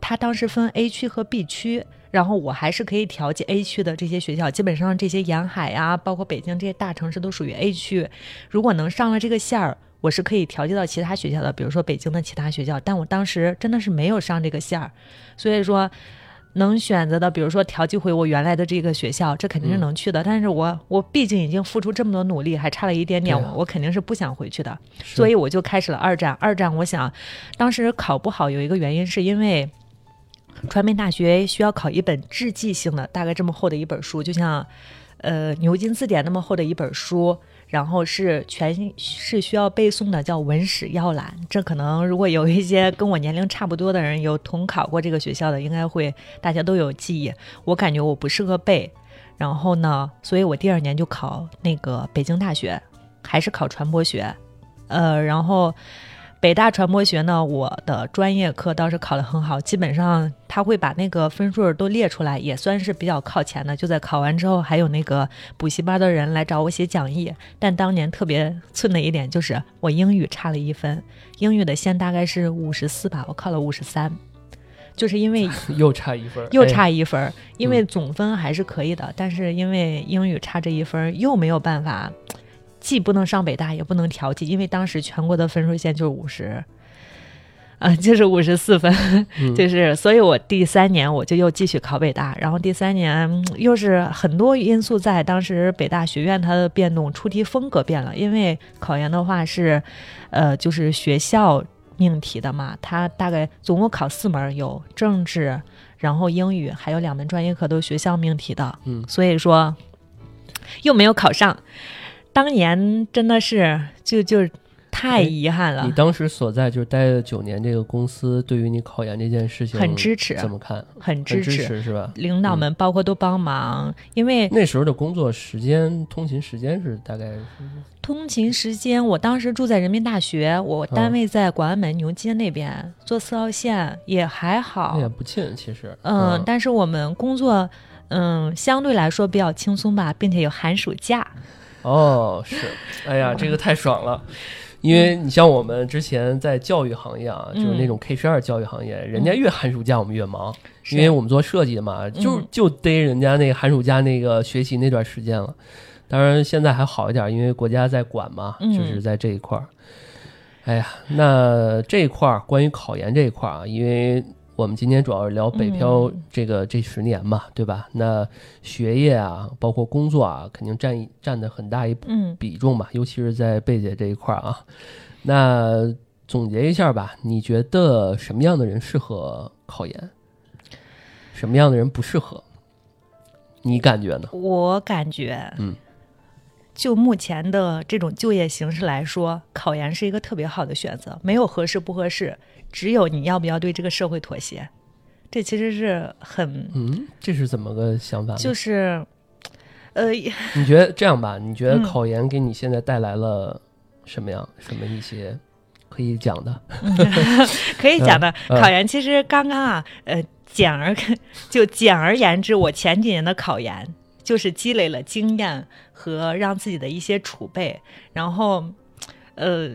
B: 他当时分 A 区和 B 区，然后我还是可以调剂 A 区的这些学校。基本上这些沿海呀、包括北京这些大城市都属于 A 区。如果能上了这个线儿，我是可以调剂到其他学校的，比如说北京的其他学校。但我当时真的是没有上这个线儿，所以说能选择的，比如说调剂回我原来的这个学校，这肯定是能去的。但是我我毕竟已经付出这么多努力，还差了一点点，我肯定是不想回去的。所以我就开始了二战。二战，我想当时考不好有一个原因是因为。传媒大学需要考一本志记性的，大概这么厚的一本书，就像，呃，牛津字典那么厚的一本书，然后是全是需要背诵的，叫文史要览。这可能如果有一些跟我年龄差不多的人有统考过这个学校的，应该会大家都有记忆。我感觉我不适合背，然后呢，所以我第二年就考那个北京大学，还是考传播学，呃，然后。北大传播学呢，我的专业课倒是考得很好，基本上他会把那个分数都列出来，也算是比较靠前的。就在考完之后，还有那个补习班的人来找我写讲义。但当年特别寸的一点就是我英语差了一分，英语的线大概是五十四吧，我考了五十三，就是因为
A: 又差一分儿，
B: 又
A: 哎
B: 差一分儿，因为总分还是可以的，但是因为英语差这一分儿，又没有办法，既不能上北大，也不能调剂，因为当时全国的分数线就是五十。啊，就是五十四分，
A: 嗯
B: 就是，所以我第三年我就又继续考北大，然后第三年嗯又是很多因素在，当时北大学院它的变动，出题风格变了，因为考研的话是，呃，就是学校命题的嘛，它大概总共考四门，有政治，然后英语，还有两门专业课都是学校命题的，
A: 嗯
B: 所以说又没有考上，当年真的是就就太
A: 哎
B: 遗憾了
A: 你，当时所在就是待了九年，这个公司对于你考研这件事情
B: 很支持
A: 怎么看？很
B: 很支持。
A: 持是吧？
B: 领导们包括都帮忙，因为
A: 那时候的工作时间、通勤时间是大概是
B: 通勤时间，我当时住在人民大学，我单位在广安门牛街那边，坐四号线也还好，
A: 也不近，其实。
B: 嗯，但是我们工作，嗯，相对来说比较轻松吧，并且有寒暑假，
A: 哦，是，哎呀，这个太爽了。因为你像我们之前在教育行业啊，
B: 嗯。
A: 就是那种 K 十二教育行业，人家越寒暑假我们越忙，因为我们做设计的嘛，就
B: 嗯。
A: 就逮人家那个寒暑假那个学习那段时间了。当然现在还好一点，因为国家在管嘛，
B: 嗯。
A: 就是在这一块儿。哎呀，那这一块儿关于考研这一块儿啊，因为我们今天主要是聊北漂
B: 嗯
A: 这个、这十年嘛，对吧？那学业啊，包括工作啊，肯定占一占的很大一
B: 嗯
A: 比重嘛，尤其是在贝姐这一块儿啊。那总结一下吧，你觉得什么样的人适合考研？什么样的人不适合？你感觉呢？
B: 我感觉，
A: 嗯，
B: 就目前的这种就业形势来说，考研是一个特别好的选择，没有合适不合适，只有你要不要对这个社会妥协。这其实是很，
A: 嗯，这是怎么个想法呢？
B: 就 是，呃，
A: 你觉得这样吧？你觉得
B: 嗯
A: 考研给你现在带来了什么样、什么一些可以讲的？
B: 可以讲的。
A: 嗯
B: 考研其实刚刚啊，呃，简而 就简而言之，我前几年的考研就是积累了经验和让自己的一些储备，然后，呃。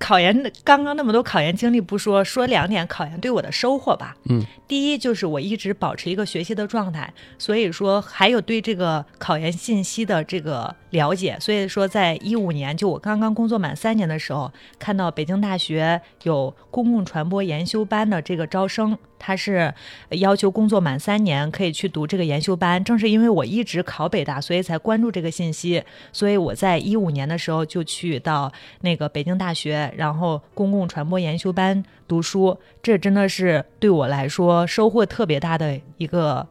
B: 考研刚刚那么多考研经历不说，说两点考研对我的收获吧。
A: 嗯，
B: 第一就是我一直保持一个学习的状态，所以说还有对这个考研信息的这个了解。所以说，在一五年就我刚刚工作满三年的时候，看到北京大学有公共传播研修班的这个招生，他是要求工作满三年可以去读这个研修班。正是因为我一直考北大，所以才关注这个信息。所以我在一五年的时候就去到那个北京大学。然后公共传播研修班读书，这真的是对我来说收获特别大的一个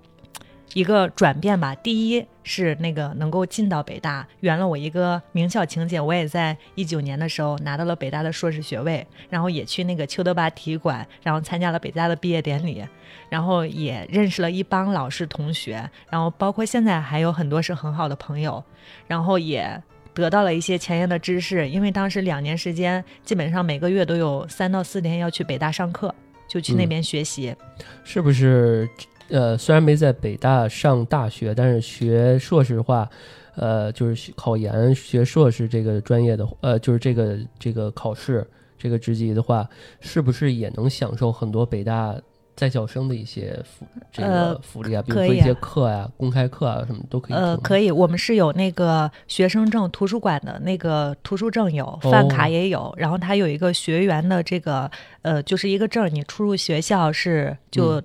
B: 一个转变吧。第一是那个能够进到北大，圆了我一个名校情节。我也在一九年的时候拿到了北大的硕士学位，然后也去那个邱德拔体育馆，然后参加了北大的毕业典礼，然后也认识了一帮老师同学，然后包括现在还有很多是很好的朋友，然后也。得到了一些前沿的知识，因为当时两年时间，基本上每个月都有三到四天要去北大上课，就去那边学习。
A: 是不是？呃，虽然没在北大上大学，但是学硕士的话，呃，就是考研学硕士这个专业的，呃，就是这个这个考试这个职级的话，是不是也能享受很多北大？在校生的一些福这个福利啊，比如说一些课呀、公开课啊什么都可以。
B: 呃，可以，我们是有那个学生证，图书馆的那个图书证有，饭卡也有，然后它有一个学员的这个呃，就是一个证，你出入学校是就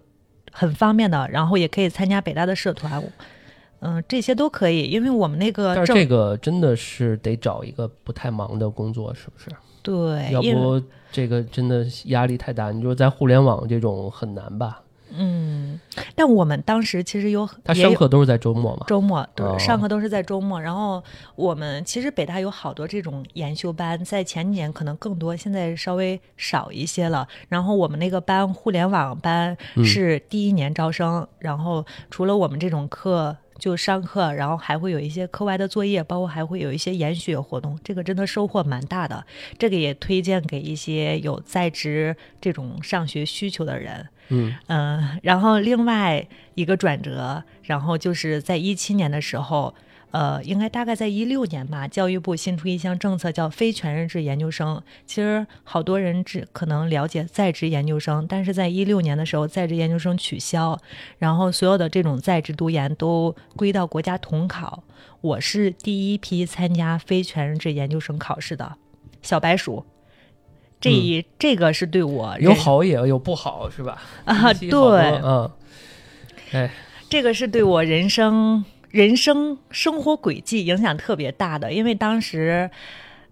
B: 很方便的，然后也可以参加北大的社团，嗯，这些都可以，因为我们那个
A: 但是这个真的是得找一个不太忙的工作，是不是？
B: 对，
A: 要不这个真的压力太大。你说在互联网这种很难吧？
B: 嗯，但我们当时其实有，
A: 他上课都是在周末嘛？
B: 周末对，上课都是在周末。然后我们其实北大有好多这种研修班，在前几年可能更多，现在稍微少一些了。然后我们那个班互联网班是第一年招生，然后除了我们这种课。就上课，然后还会有一些课外的作业，包括还会有一些研学活动，这个真的收获蛮大的。这个也推荐给一些有在职这种上学需求的人。
A: 嗯
B: 嗯，然后另外一个转折，然后就是在一七年的时候。呃，应该大概在一六年吧，教育部新出一项政策，叫非全日制研究生。其实好多人只可能了解在职研究生，但是在一六年的时候，在职研究生取消，然后所有的这种在职读研都归到国家统考。我是第一批参加非全日制研究生考试的小白鼠。这一这个是对我
A: 有好也有不好，是吧？
B: 啊，对，
A: 嗯，哎，
B: 这个是对我人生。人生生活轨迹影响特别大的，因为当时，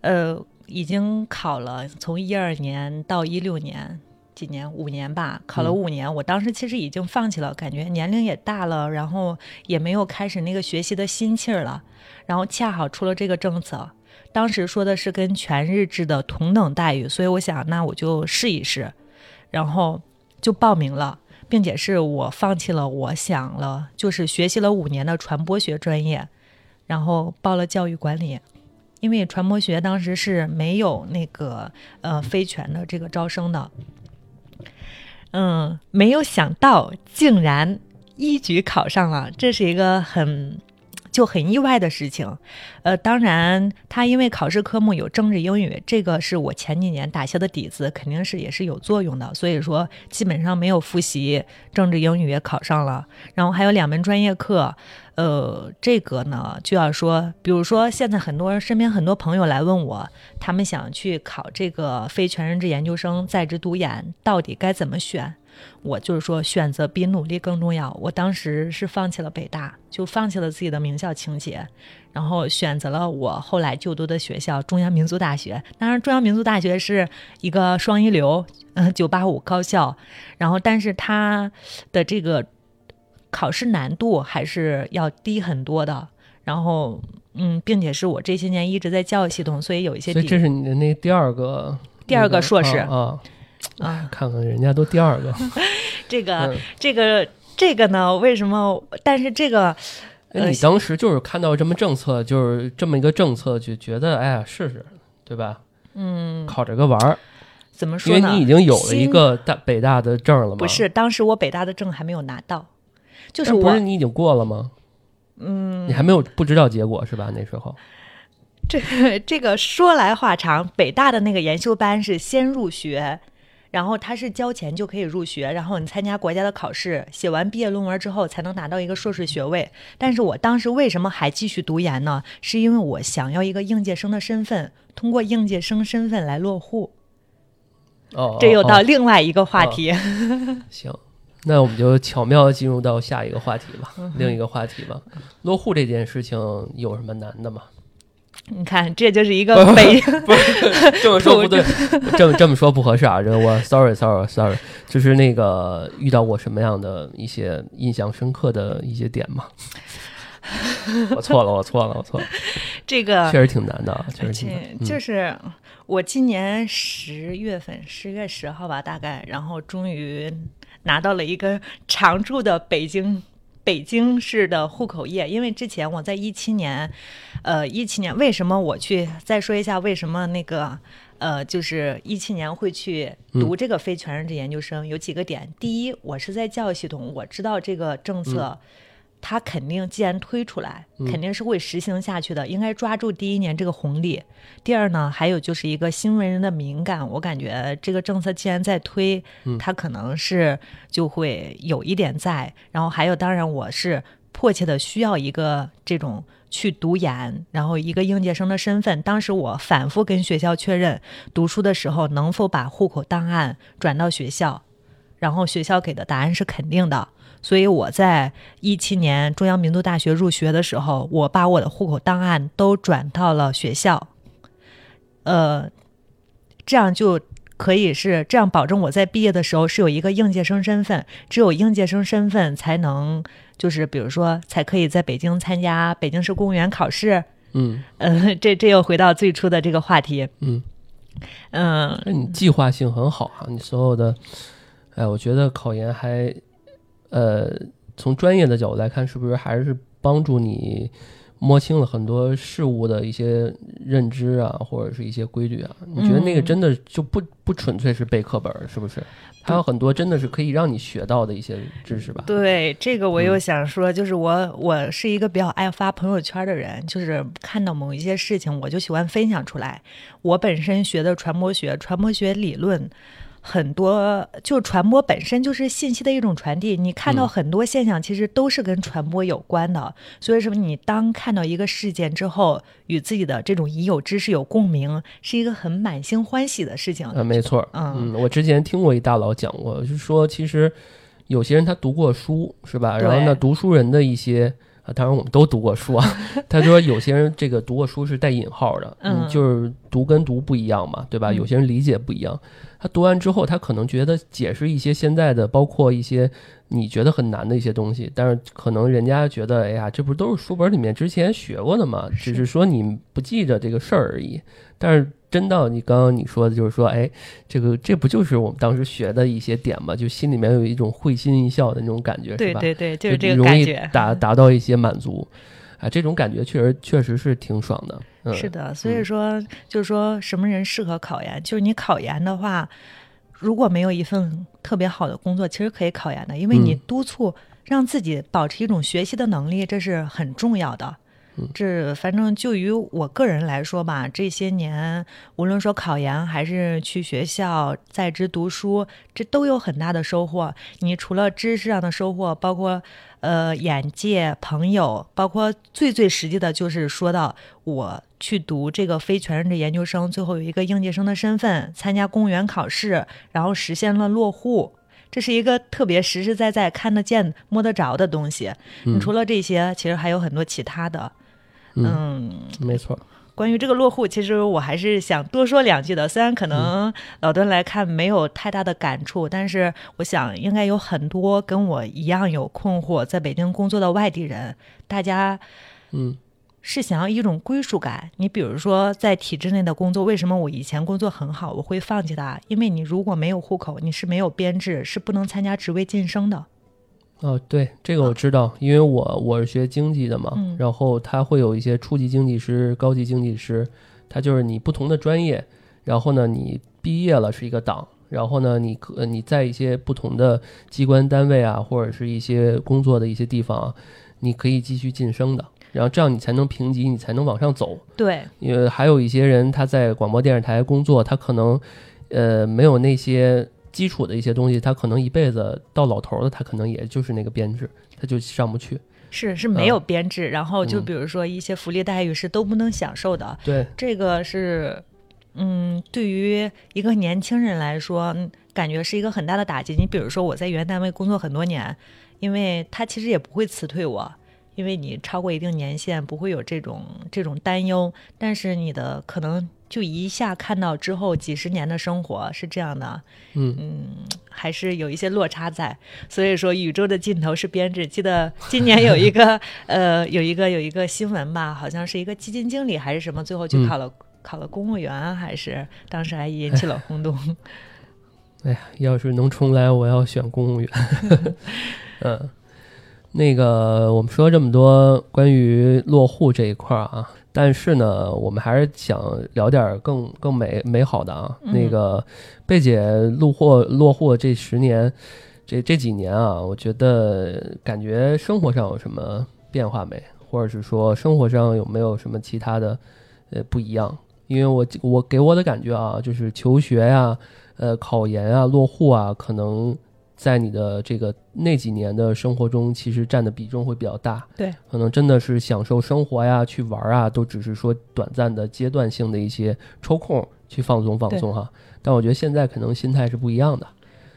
B: 呃，已经考了，从一二年到一六年，几年五年吧，考了五年。我当时其实已经放弃了，感觉年龄也大了，然后也没有开始那个学习的心气儿了。然后恰好出了这个政策，当时说的是跟全日制的同等待遇，所以我想那我就试一试，然后就报名了。并且是我放弃了，我想了，就是学习了五年的传播学专业，然后报了教育管理，因为传播学当时是没有那个呃非全的这个招生的，嗯，没有想到竟然一举考上了，这是一个很。就很意外的事情，呃，当然，他因为考试科目有政治英语，这个是我前几年打下的底子，肯定是也是有作用的。所以说，基本上没有复习，政治英语也考上了。然后还有两门专业课，呃，这个呢就要说，比如说现在很多人身边很多朋友来问我，他们想去考这个非全日制研究生在职读研，到底该怎么选？我就是说，选择比努力更重要。我当时是放弃了北大，就放弃了自己的名校情节，然后选择了我后来就读的学校——中央民族大学。当然，中央民族大学是一个双一流，嗯，九八五高校。然后，但是它的这个考试难度还是要低很多的。然后，嗯，并且是我这些年一直在教育系统，所以有一些。
A: 所以这是你的那第二个
B: 第二个硕士
A: 啊。啊，看看人家都第二个，
B: 这个这个这个呢？为什么？但是这个，
A: 你当时就是看到这么政策，就是这么一个政策，就觉得哎呀，试试，对吧？
B: 嗯，
A: 考这个玩儿，
B: 怎么说
A: 呢？因为你已经有了一个大北大的证了吗？
B: 不是，当时我北大的证还没有拿到，就是
A: 不是你已经过了吗？
B: 嗯，
A: 你还没有不知道结果是吧？那时候，
B: 这这个说来话长，北大的那个研修班是先入学。然后他是交钱就可以入学，然后你参加国家的考试，写完毕业论文之后才能拿到一个硕士学位。但是我当时为什么还继续读研呢？是因为我想要一个应届生的身份，通过应届生身份来落户。
A: 哦，
B: 这又到另外一个话题。
A: 行，那我们就巧妙进入到下一个话题吧，另一个话题吧。落户这件事情有什么难的吗？
B: 你看，这就是一个北，
A: 不是这么说不对，这么这么说不合适啊！这我 sorry sorry sorry，就是那个遇到过什么样的一些印象深刻的一些点吗？我错了，我错了，我错了。
B: 这个
A: 确实挺难的，确实挺
B: 就是我今年十月份，十月十号吧，大概，然后终于拿到了一个常驻的北京。北京市的户口页，因为之前我在一七年，呃，一七年为什么我去再说一下为什么那个呃，就是一七年会去读这个非全日制研究生，有几个点。第一，我是在教育系统，我知道这个政策。他肯定，既然推出来，肯定是会实行下去的。应该抓住第一年这个红利。第二呢，还有就是一个新闻人的敏感，我感觉这个政策既然在推，他可能是就会有一点在。然后还有，当然我是迫切的需要一个这种去读研，然后一个应届生的身份。当时我反复跟学校确认，读书的时候能否把户口档案转到学校，然后学校给的答案是肯定的。所以我在一七年中央民族大学入学的时候，我把我的户口档案都转到了学校，呃，这样就可以是这样保证我在毕业的时候是有一个应届生身份，只有应届生身份才能就是比如说才可以在北京参加北京市公务员考试。
A: 嗯，
B: 呃，这这又回到最初的这个话题。
A: 嗯
B: 嗯，
A: 那你计划性很好啊，你所有的，哎，我觉得考研还。呃，从专业的角度来看，是不是还是帮助你摸清了很多事物的一些认知啊，或者是一些规律啊？你觉得那个真的就不不纯粹是背课本，是不是？还有很多真的是可以让你学到的一些知识吧？
B: 对，这个我又想说，就是我我是一个比较爱发朋友圈的人，就是看到某一些事情，我就喜欢分享出来。我本身学的传播学，传播学理论。很多就传播本身就是信息的一种传递，你看到很多现象其实都是跟传播有关的。所以说，你当看到一个事件之后，与自己的这种已有知识有共鸣，是一个很满心欢喜的事情。
A: 嗯，没错，
B: 嗯，
A: 我之前听过一大佬讲过，就是说其实有些人他读过书，是吧？然后呢，读书人的一些啊，当然我们都读过书啊。他说有些人这个读过书是带引号的，嗯，就是读跟读不一样嘛，对吧？有些人理解不一样。他读完之后，他可能觉得解释一些现在的，包括一些你觉得很难的一些东西，但是可能人家觉得，哎呀，这不都是书本里面之前学过的吗？只是说你不记着这个事儿而已。但是真到你刚刚你说的，就是说，哎，这个这不就是我们当时学的一些点吗？就心里面有一种会心一笑的那种感觉，
B: 是吧？对对对，就是
A: 这个感觉，达达到一些满足。啊，这种感觉确实确实是挺爽的。
B: 是的，所以说就是说什么人适合考研？就是你考研的话，如果没有一份特别好的工作，其实可以考研的，因为你督促让自己保持一种学习的能力，这是很重要的。这反正就于我个人来说吧，这些年无论说考研还是去学校在职读书，这都有很大的收获。你除了知识上的收获，包括呃眼界、朋友，包括最最实际的就是说到我去读这个非全日制研究生，最后有一个应届生的身份，参加公务员考试，然后实现了落户，这是一个特别实实在在看得见、摸得着的东西。你除了这些，其实还有很多其他的。
A: 嗯，没错。
B: 关于这个落户，其实我还是想多说两句的。虽然可能老段来看没有太大的感触，但是我想应该有很多跟我一样有困惑，在北京工作的外地人，大家
A: 嗯
B: 是想要一种归属感。你比如说在体制内的工作，为什么我以前工作很好，我会放弃它？因为你如果没有户口，你是没有编制，是不能参加职位晋升的。
A: 哦，对，这个我知道，因为我我是学经济的嘛，然后他会有一些初级经济师、高级经济师，他就是你不同的专业，然后呢，你毕业了是一个档，然后呢，你可你在一些不同的机关单位啊，或者是一些工作的一些地方，你可以继续晋升的。然后这样你才能评级，你才能往上走。
B: 对，
A: 因为还有一些人他在广播电视台工作，他可能呃没有那些基础的一些东西，他可能一辈子到老头儿的，他可能也就是那个编制，他就上不去。
B: 是是没有编制，然后就
A: 嗯
B: 比如说一些福利待遇是都不能享受的，
A: 对，
B: 这个是，嗯，对于一个年轻人来说，嗯感觉是一个很大的打击。你比如说我在原单位工作很多年，因为他其实也不会辞退我，因为你超过一定年限不会有这种这种担忧，但是你的可能就一下看到之后几十年的生活是这样的，
A: 嗯
B: 还是有一些落差在。所以说，宇宙的尽头是编制。记得今年有一个 呃，有一个有一个新闻吧，好像是一个基金经理还是什么，最后去
A: 嗯
B: 考了、考了公务员，还是当时还引起了轰动。
A: 哎呀，要是能重来，我要选公务员。嗯，那个我们说这么多关于落户这一块儿啊，但是呢，我们还是想聊点儿更更美美好的啊。
B: 嗯
A: 那个贝姐落户落户这十年，这这几年啊，我觉得感觉生活上有什么变化没？或者是说生活上有没有什么其他的呃不一样？因为我我给我的感觉啊，就是求学呀、呃，考研啊、落户啊，可能在你的这个那几年的生活中，其实占的比重会比较大。
B: 对，
A: 可能真的是享受生活呀、去玩啊，都只是说短暂的、阶段性的一些抽空去放松放松哈。但我觉得现在可能心态是不一样的，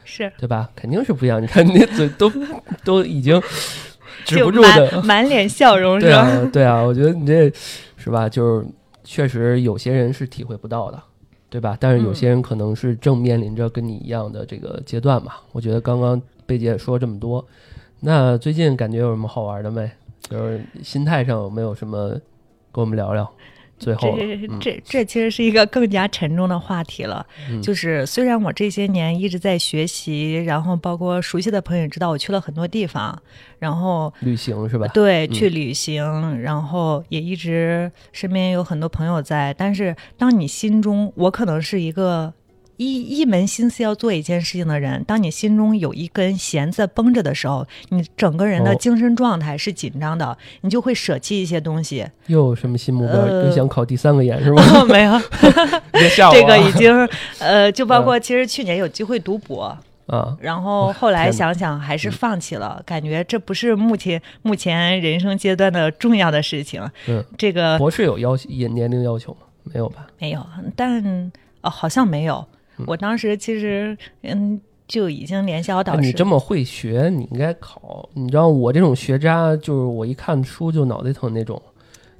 B: 是，
A: 对吧？肯定是不一样。你看你嘴都 都已经止不住的，
B: 满满脸笑容是吧？
A: 对啊，对啊，我觉得你这是吧？就是确实有些人是体会不到的，对吧？但是有些人可能是正面临着跟你一样的这个阶段嘛。我觉得刚刚贝姐也说这么多，那最近感觉有什么好玩的没？就是心态上有没有什么跟我们聊聊？最后了，
B: 这
A: 嗯
B: 这这其实是一个更加沉重的话题了。
A: 嗯
B: 就是虽然我这些年一直在学习，然后包括熟悉的朋友也知道我去了很多地方，然后
A: 旅行是吧？
B: 对，
A: 嗯
B: 去旅行，然后也一直身边有很多朋友在。但是，当你心中，我可能是一个一一门心思要做一件事情的人，当你心中有一根弦在绷着的时候，你整个人的
A: 哦
B: 精神状态是紧张的，你就会舍弃一些东西。
A: 又有什么新目标？
B: 呃
A: 又想考第三个研是吗？
B: 没有，
A: 别！
B: 这个已经呃，就包括其实去年有机会读博。
A: 啊，
B: 然后后来想想还是放弃了，感觉这不是目前目前人生阶段的重要的事情。
A: 嗯，
B: 这个
A: 博士有要求也年龄要求吗？没有吧？
B: 没有，但哦，好像没有。
A: 嗯
B: 我当时其实嗯就已经联系好导师。
A: 哎你这么会学，你应该考。你知道我这种学渣，就是我一看书就脑袋疼那种。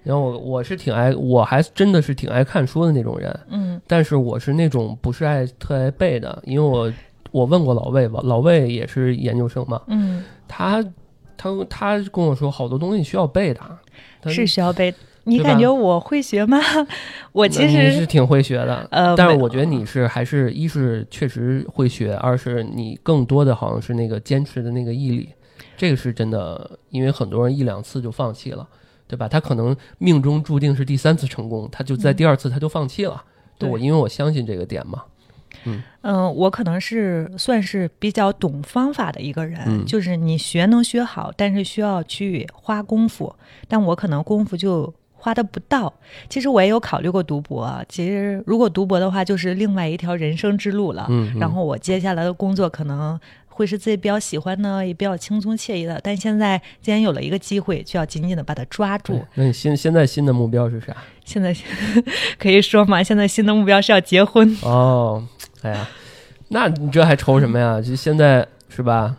A: 然后我我是挺爱，我还真的是挺爱看书的那种人，
B: 嗯
A: 但是我是那种不是爱特爱背的，因为我我问过老魏吧，老魏也是研究生嘛，
B: 嗯
A: 他他他跟我说好多东西需要背的，
B: 是需要背。你感觉我会学吗？我其
A: 实你是
B: 实
A: 挺会学的，
B: 呃，
A: 但是我觉得你是还是一是确实会学，二是你更多的好像是那个坚持的那个毅力，这个是真的，因为很多人一两次就放弃了，对吧？他可能命中注定是第三次成功，他就在
B: 嗯
A: 第二次他就放弃了。对
B: 对
A: 我，因为我相信这个点嘛。
B: 嗯，我可能是算是比较懂方法的一个人，
A: 嗯
B: 就是你学能学好，但是需要去花功夫，但我可能功夫就花的不到。其实我也有考虑过读博，其实如果读博的话，就是另外一条人生之路了。
A: 嗯，嗯
B: 然后我接下来的工作可能会是自己比较喜欢呢，也比较轻松惬意的。但现在既然有了一个机会，就要紧紧的把它抓住
A: 对。那你现现在新的目标是啥？
B: 现在可以说嘛，现在新的目标是要结婚。
A: 哦，哎呀，那你这还愁什么呀？就现在是吧？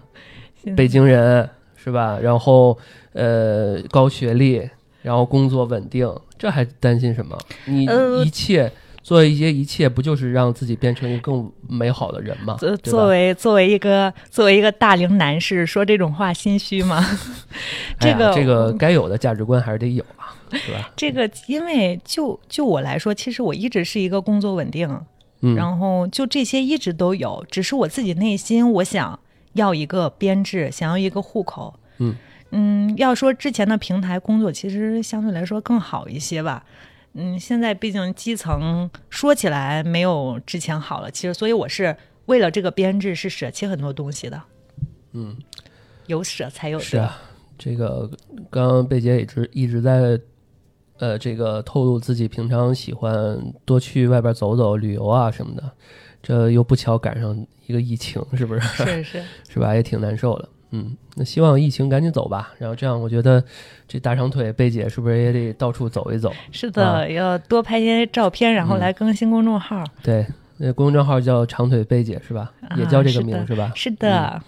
A: 北京人是吧？然后呃高学历，然后工作稳定，这还担心什么？你
B: 呃
A: 一切、做一些一切，不就是让自己变成一个更美好的人吗？
B: 作作为作为一个作为一个大龄男士说这种话心虚吗？这个
A: 这个该有的价值观还是得有啊，是吧？
B: 这个，因为就就我来说，其实我一直是一个工作稳定，
A: 嗯，
B: 然后就这些一直都有，只是我自己内心我想要一个编制，想要一个户口。
A: 嗯
B: 嗯，要说之前的平台工作，其实相对来说更好一些吧。嗯，现在毕竟基层说起来没有之前好了，其实所以我是为了这个编制是舍弃很多东西的，
A: 嗯，
B: 有舍才有得。
A: 是啊，这个刚刚贝姐一直一直在，呃，这个透露自己平常喜欢多去外边走走、旅游啊什么的，这又不巧赶上一个疫情，是不是？
B: 是是
A: 是吧？也挺难受的。嗯，那希望疫情赶紧走吧。然后这样，我觉得这大长腿贝姐是不是也得到处走一走？
B: 是的，要多拍些照片，然后来更新公众号。
A: 对，那公众号叫长腿贝姐是吧？也叫这个名是吧？
B: 是的。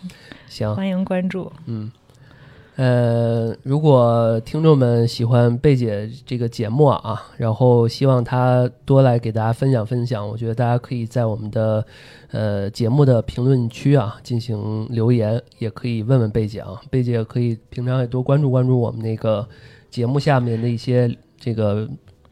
A: 行，
B: 欢迎关注。
A: 嗯。呃，如果听众们喜欢贝姐这个节目啊，然后希望她多来给大家分享分享，我觉得大家可以在我们的呃节目的评论区啊进行留言，也可以问问贝姐啊，贝姐可以平常也多关注关注我们那个节目下面的一些这个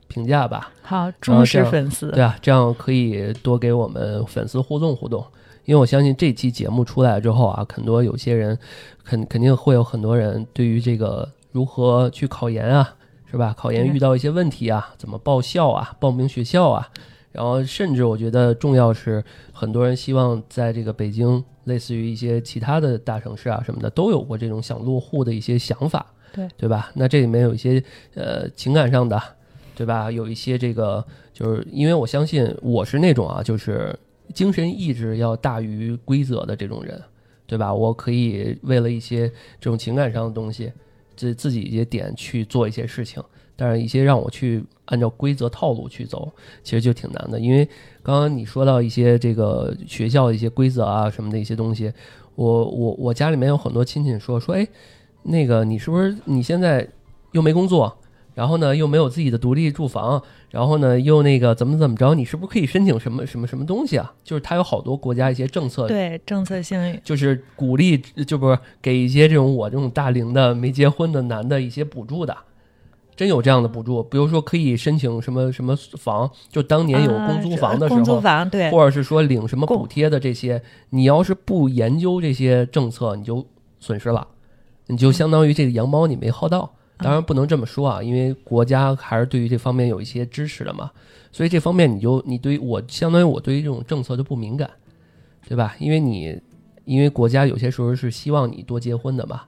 A: 评价吧。
B: 好，忠实粉丝，
A: 对啊，这样可以多给我们粉丝互动互动。因为我相信这期节目出来之后啊，很多有些人肯肯定会有很多人对于这个如何去考研啊，是吧？考研遇到一些问题啊，怎么报校啊，报名学校啊，然后甚至我觉得重要是很多人希望在这个北京，类似于一些其他的大城市啊什么的，都有过这种想落户的一些想法，
B: 对
A: 对吧？那这里面有一些呃情感上的，对吧？有一些这个就是因为我相信我是那种啊，就是。精神意志要大于规则的这种人，对吧？我可以为了一些这种情感上的东西，自自己一些点去做一些事情，但是一些让我去按照规则套路去走，其实就挺难的。因为刚刚你说到一些这个学校的一些规则啊什么的一些东西，我我我家里面有很多亲戚说说，哎，那个你是不是你现在又没工作？然后呢，又没有自己的独立住房，然后呢，又那个怎么怎么着？你是不是可以申请什么什么什么东西啊？就是他有好多国家一些政策，
B: 对政策性，
A: 就是鼓励，就不是给一些这种我这种大龄的没结婚的男的一些补助的，真有这样的补助。比如说可以申请什么什么房，就当年有公租房的时候，
B: 公租房对，
A: 或者是说领什么补贴的这些，你要是不研究这些政策，你就损失了，你就相当于这个羊毛你没薅到。当然不能这么说啊，因为国家还是对于这方面有一些支持的嘛，所以这方面你就你对于我相当于我对于这种政策就不敏感，对吧？因为你因为国家有些时候是希望你多结婚的嘛，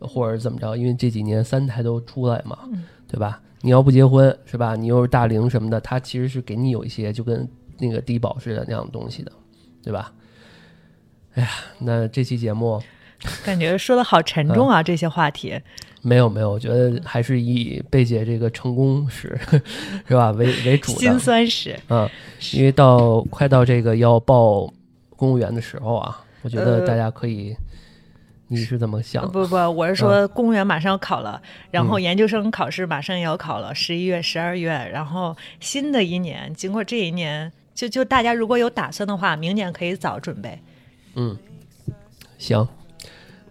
A: 或者怎么着？因为这几年三胎都出来嘛，对吧？你要不结婚是吧？你又是大龄什么的，他其实是给你有一些就跟那个低保似的那样的东西的，对吧？哎呀，那这期节目
B: 感觉说的好沉重啊，这些话题。
A: 没有没有，我觉得还是以贝姐这个成功史是吧为为主的
B: 心酸史
A: 嗯，因为到快到这个要报公务员的时候啊，我觉得大家可以，你是怎么想？
B: 不不，我是说公务员马上要考了，然后研究生考试马上也要考了，十一月、十二月，然后新的一年，经过这一年，就就大家如果有打算的话，明年可以早准备。
A: 嗯，行，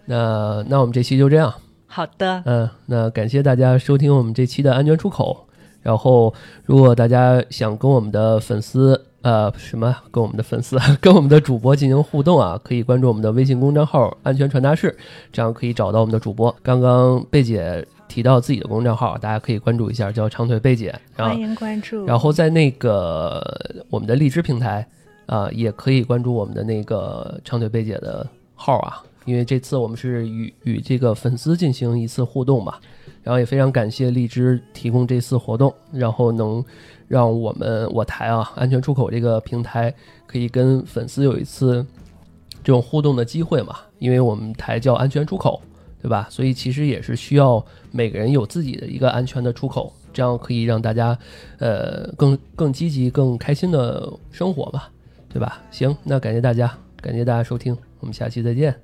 A: 那那我们这期就这样。
B: 好的，
A: 嗯，那感谢大家收听我们这期的安全出口。然后，如果大家想跟我们的粉丝，呃，什么，跟我们的粉丝，跟我们的主播进行互动啊，可以关注我们的微信公众号“安全传达室”，这样可以找到我们的主播。刚刚贝姐提到自己的公众号，大家可以关注一下，叫长腿贝姐。
B: 欢迎关注。
A: 然后在那个我们的荔枝平台啊，也可以关注我们的那个长腿贝姐的号啊。因为这次我们是与与这个粉丝进行一次互动嘛，然后也非常感谢荔枝提供这次活动，然后能让我们我台啊安全出口这个平台可以跟粉丝有一次这种互动的机会嘛。因为我们台叫安全出口，对吧？所以其实也是需要每个人有自己的一个安全的出口，这样可以让大家呃更更积极、更开心的生活嘛，对吧？行，那感谢大家，感谢大家收听，我们下期再见。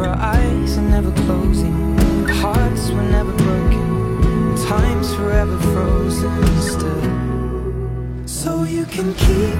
C: our eyes are never closing, hearts were never broken, time's forever frozen still. So you can keep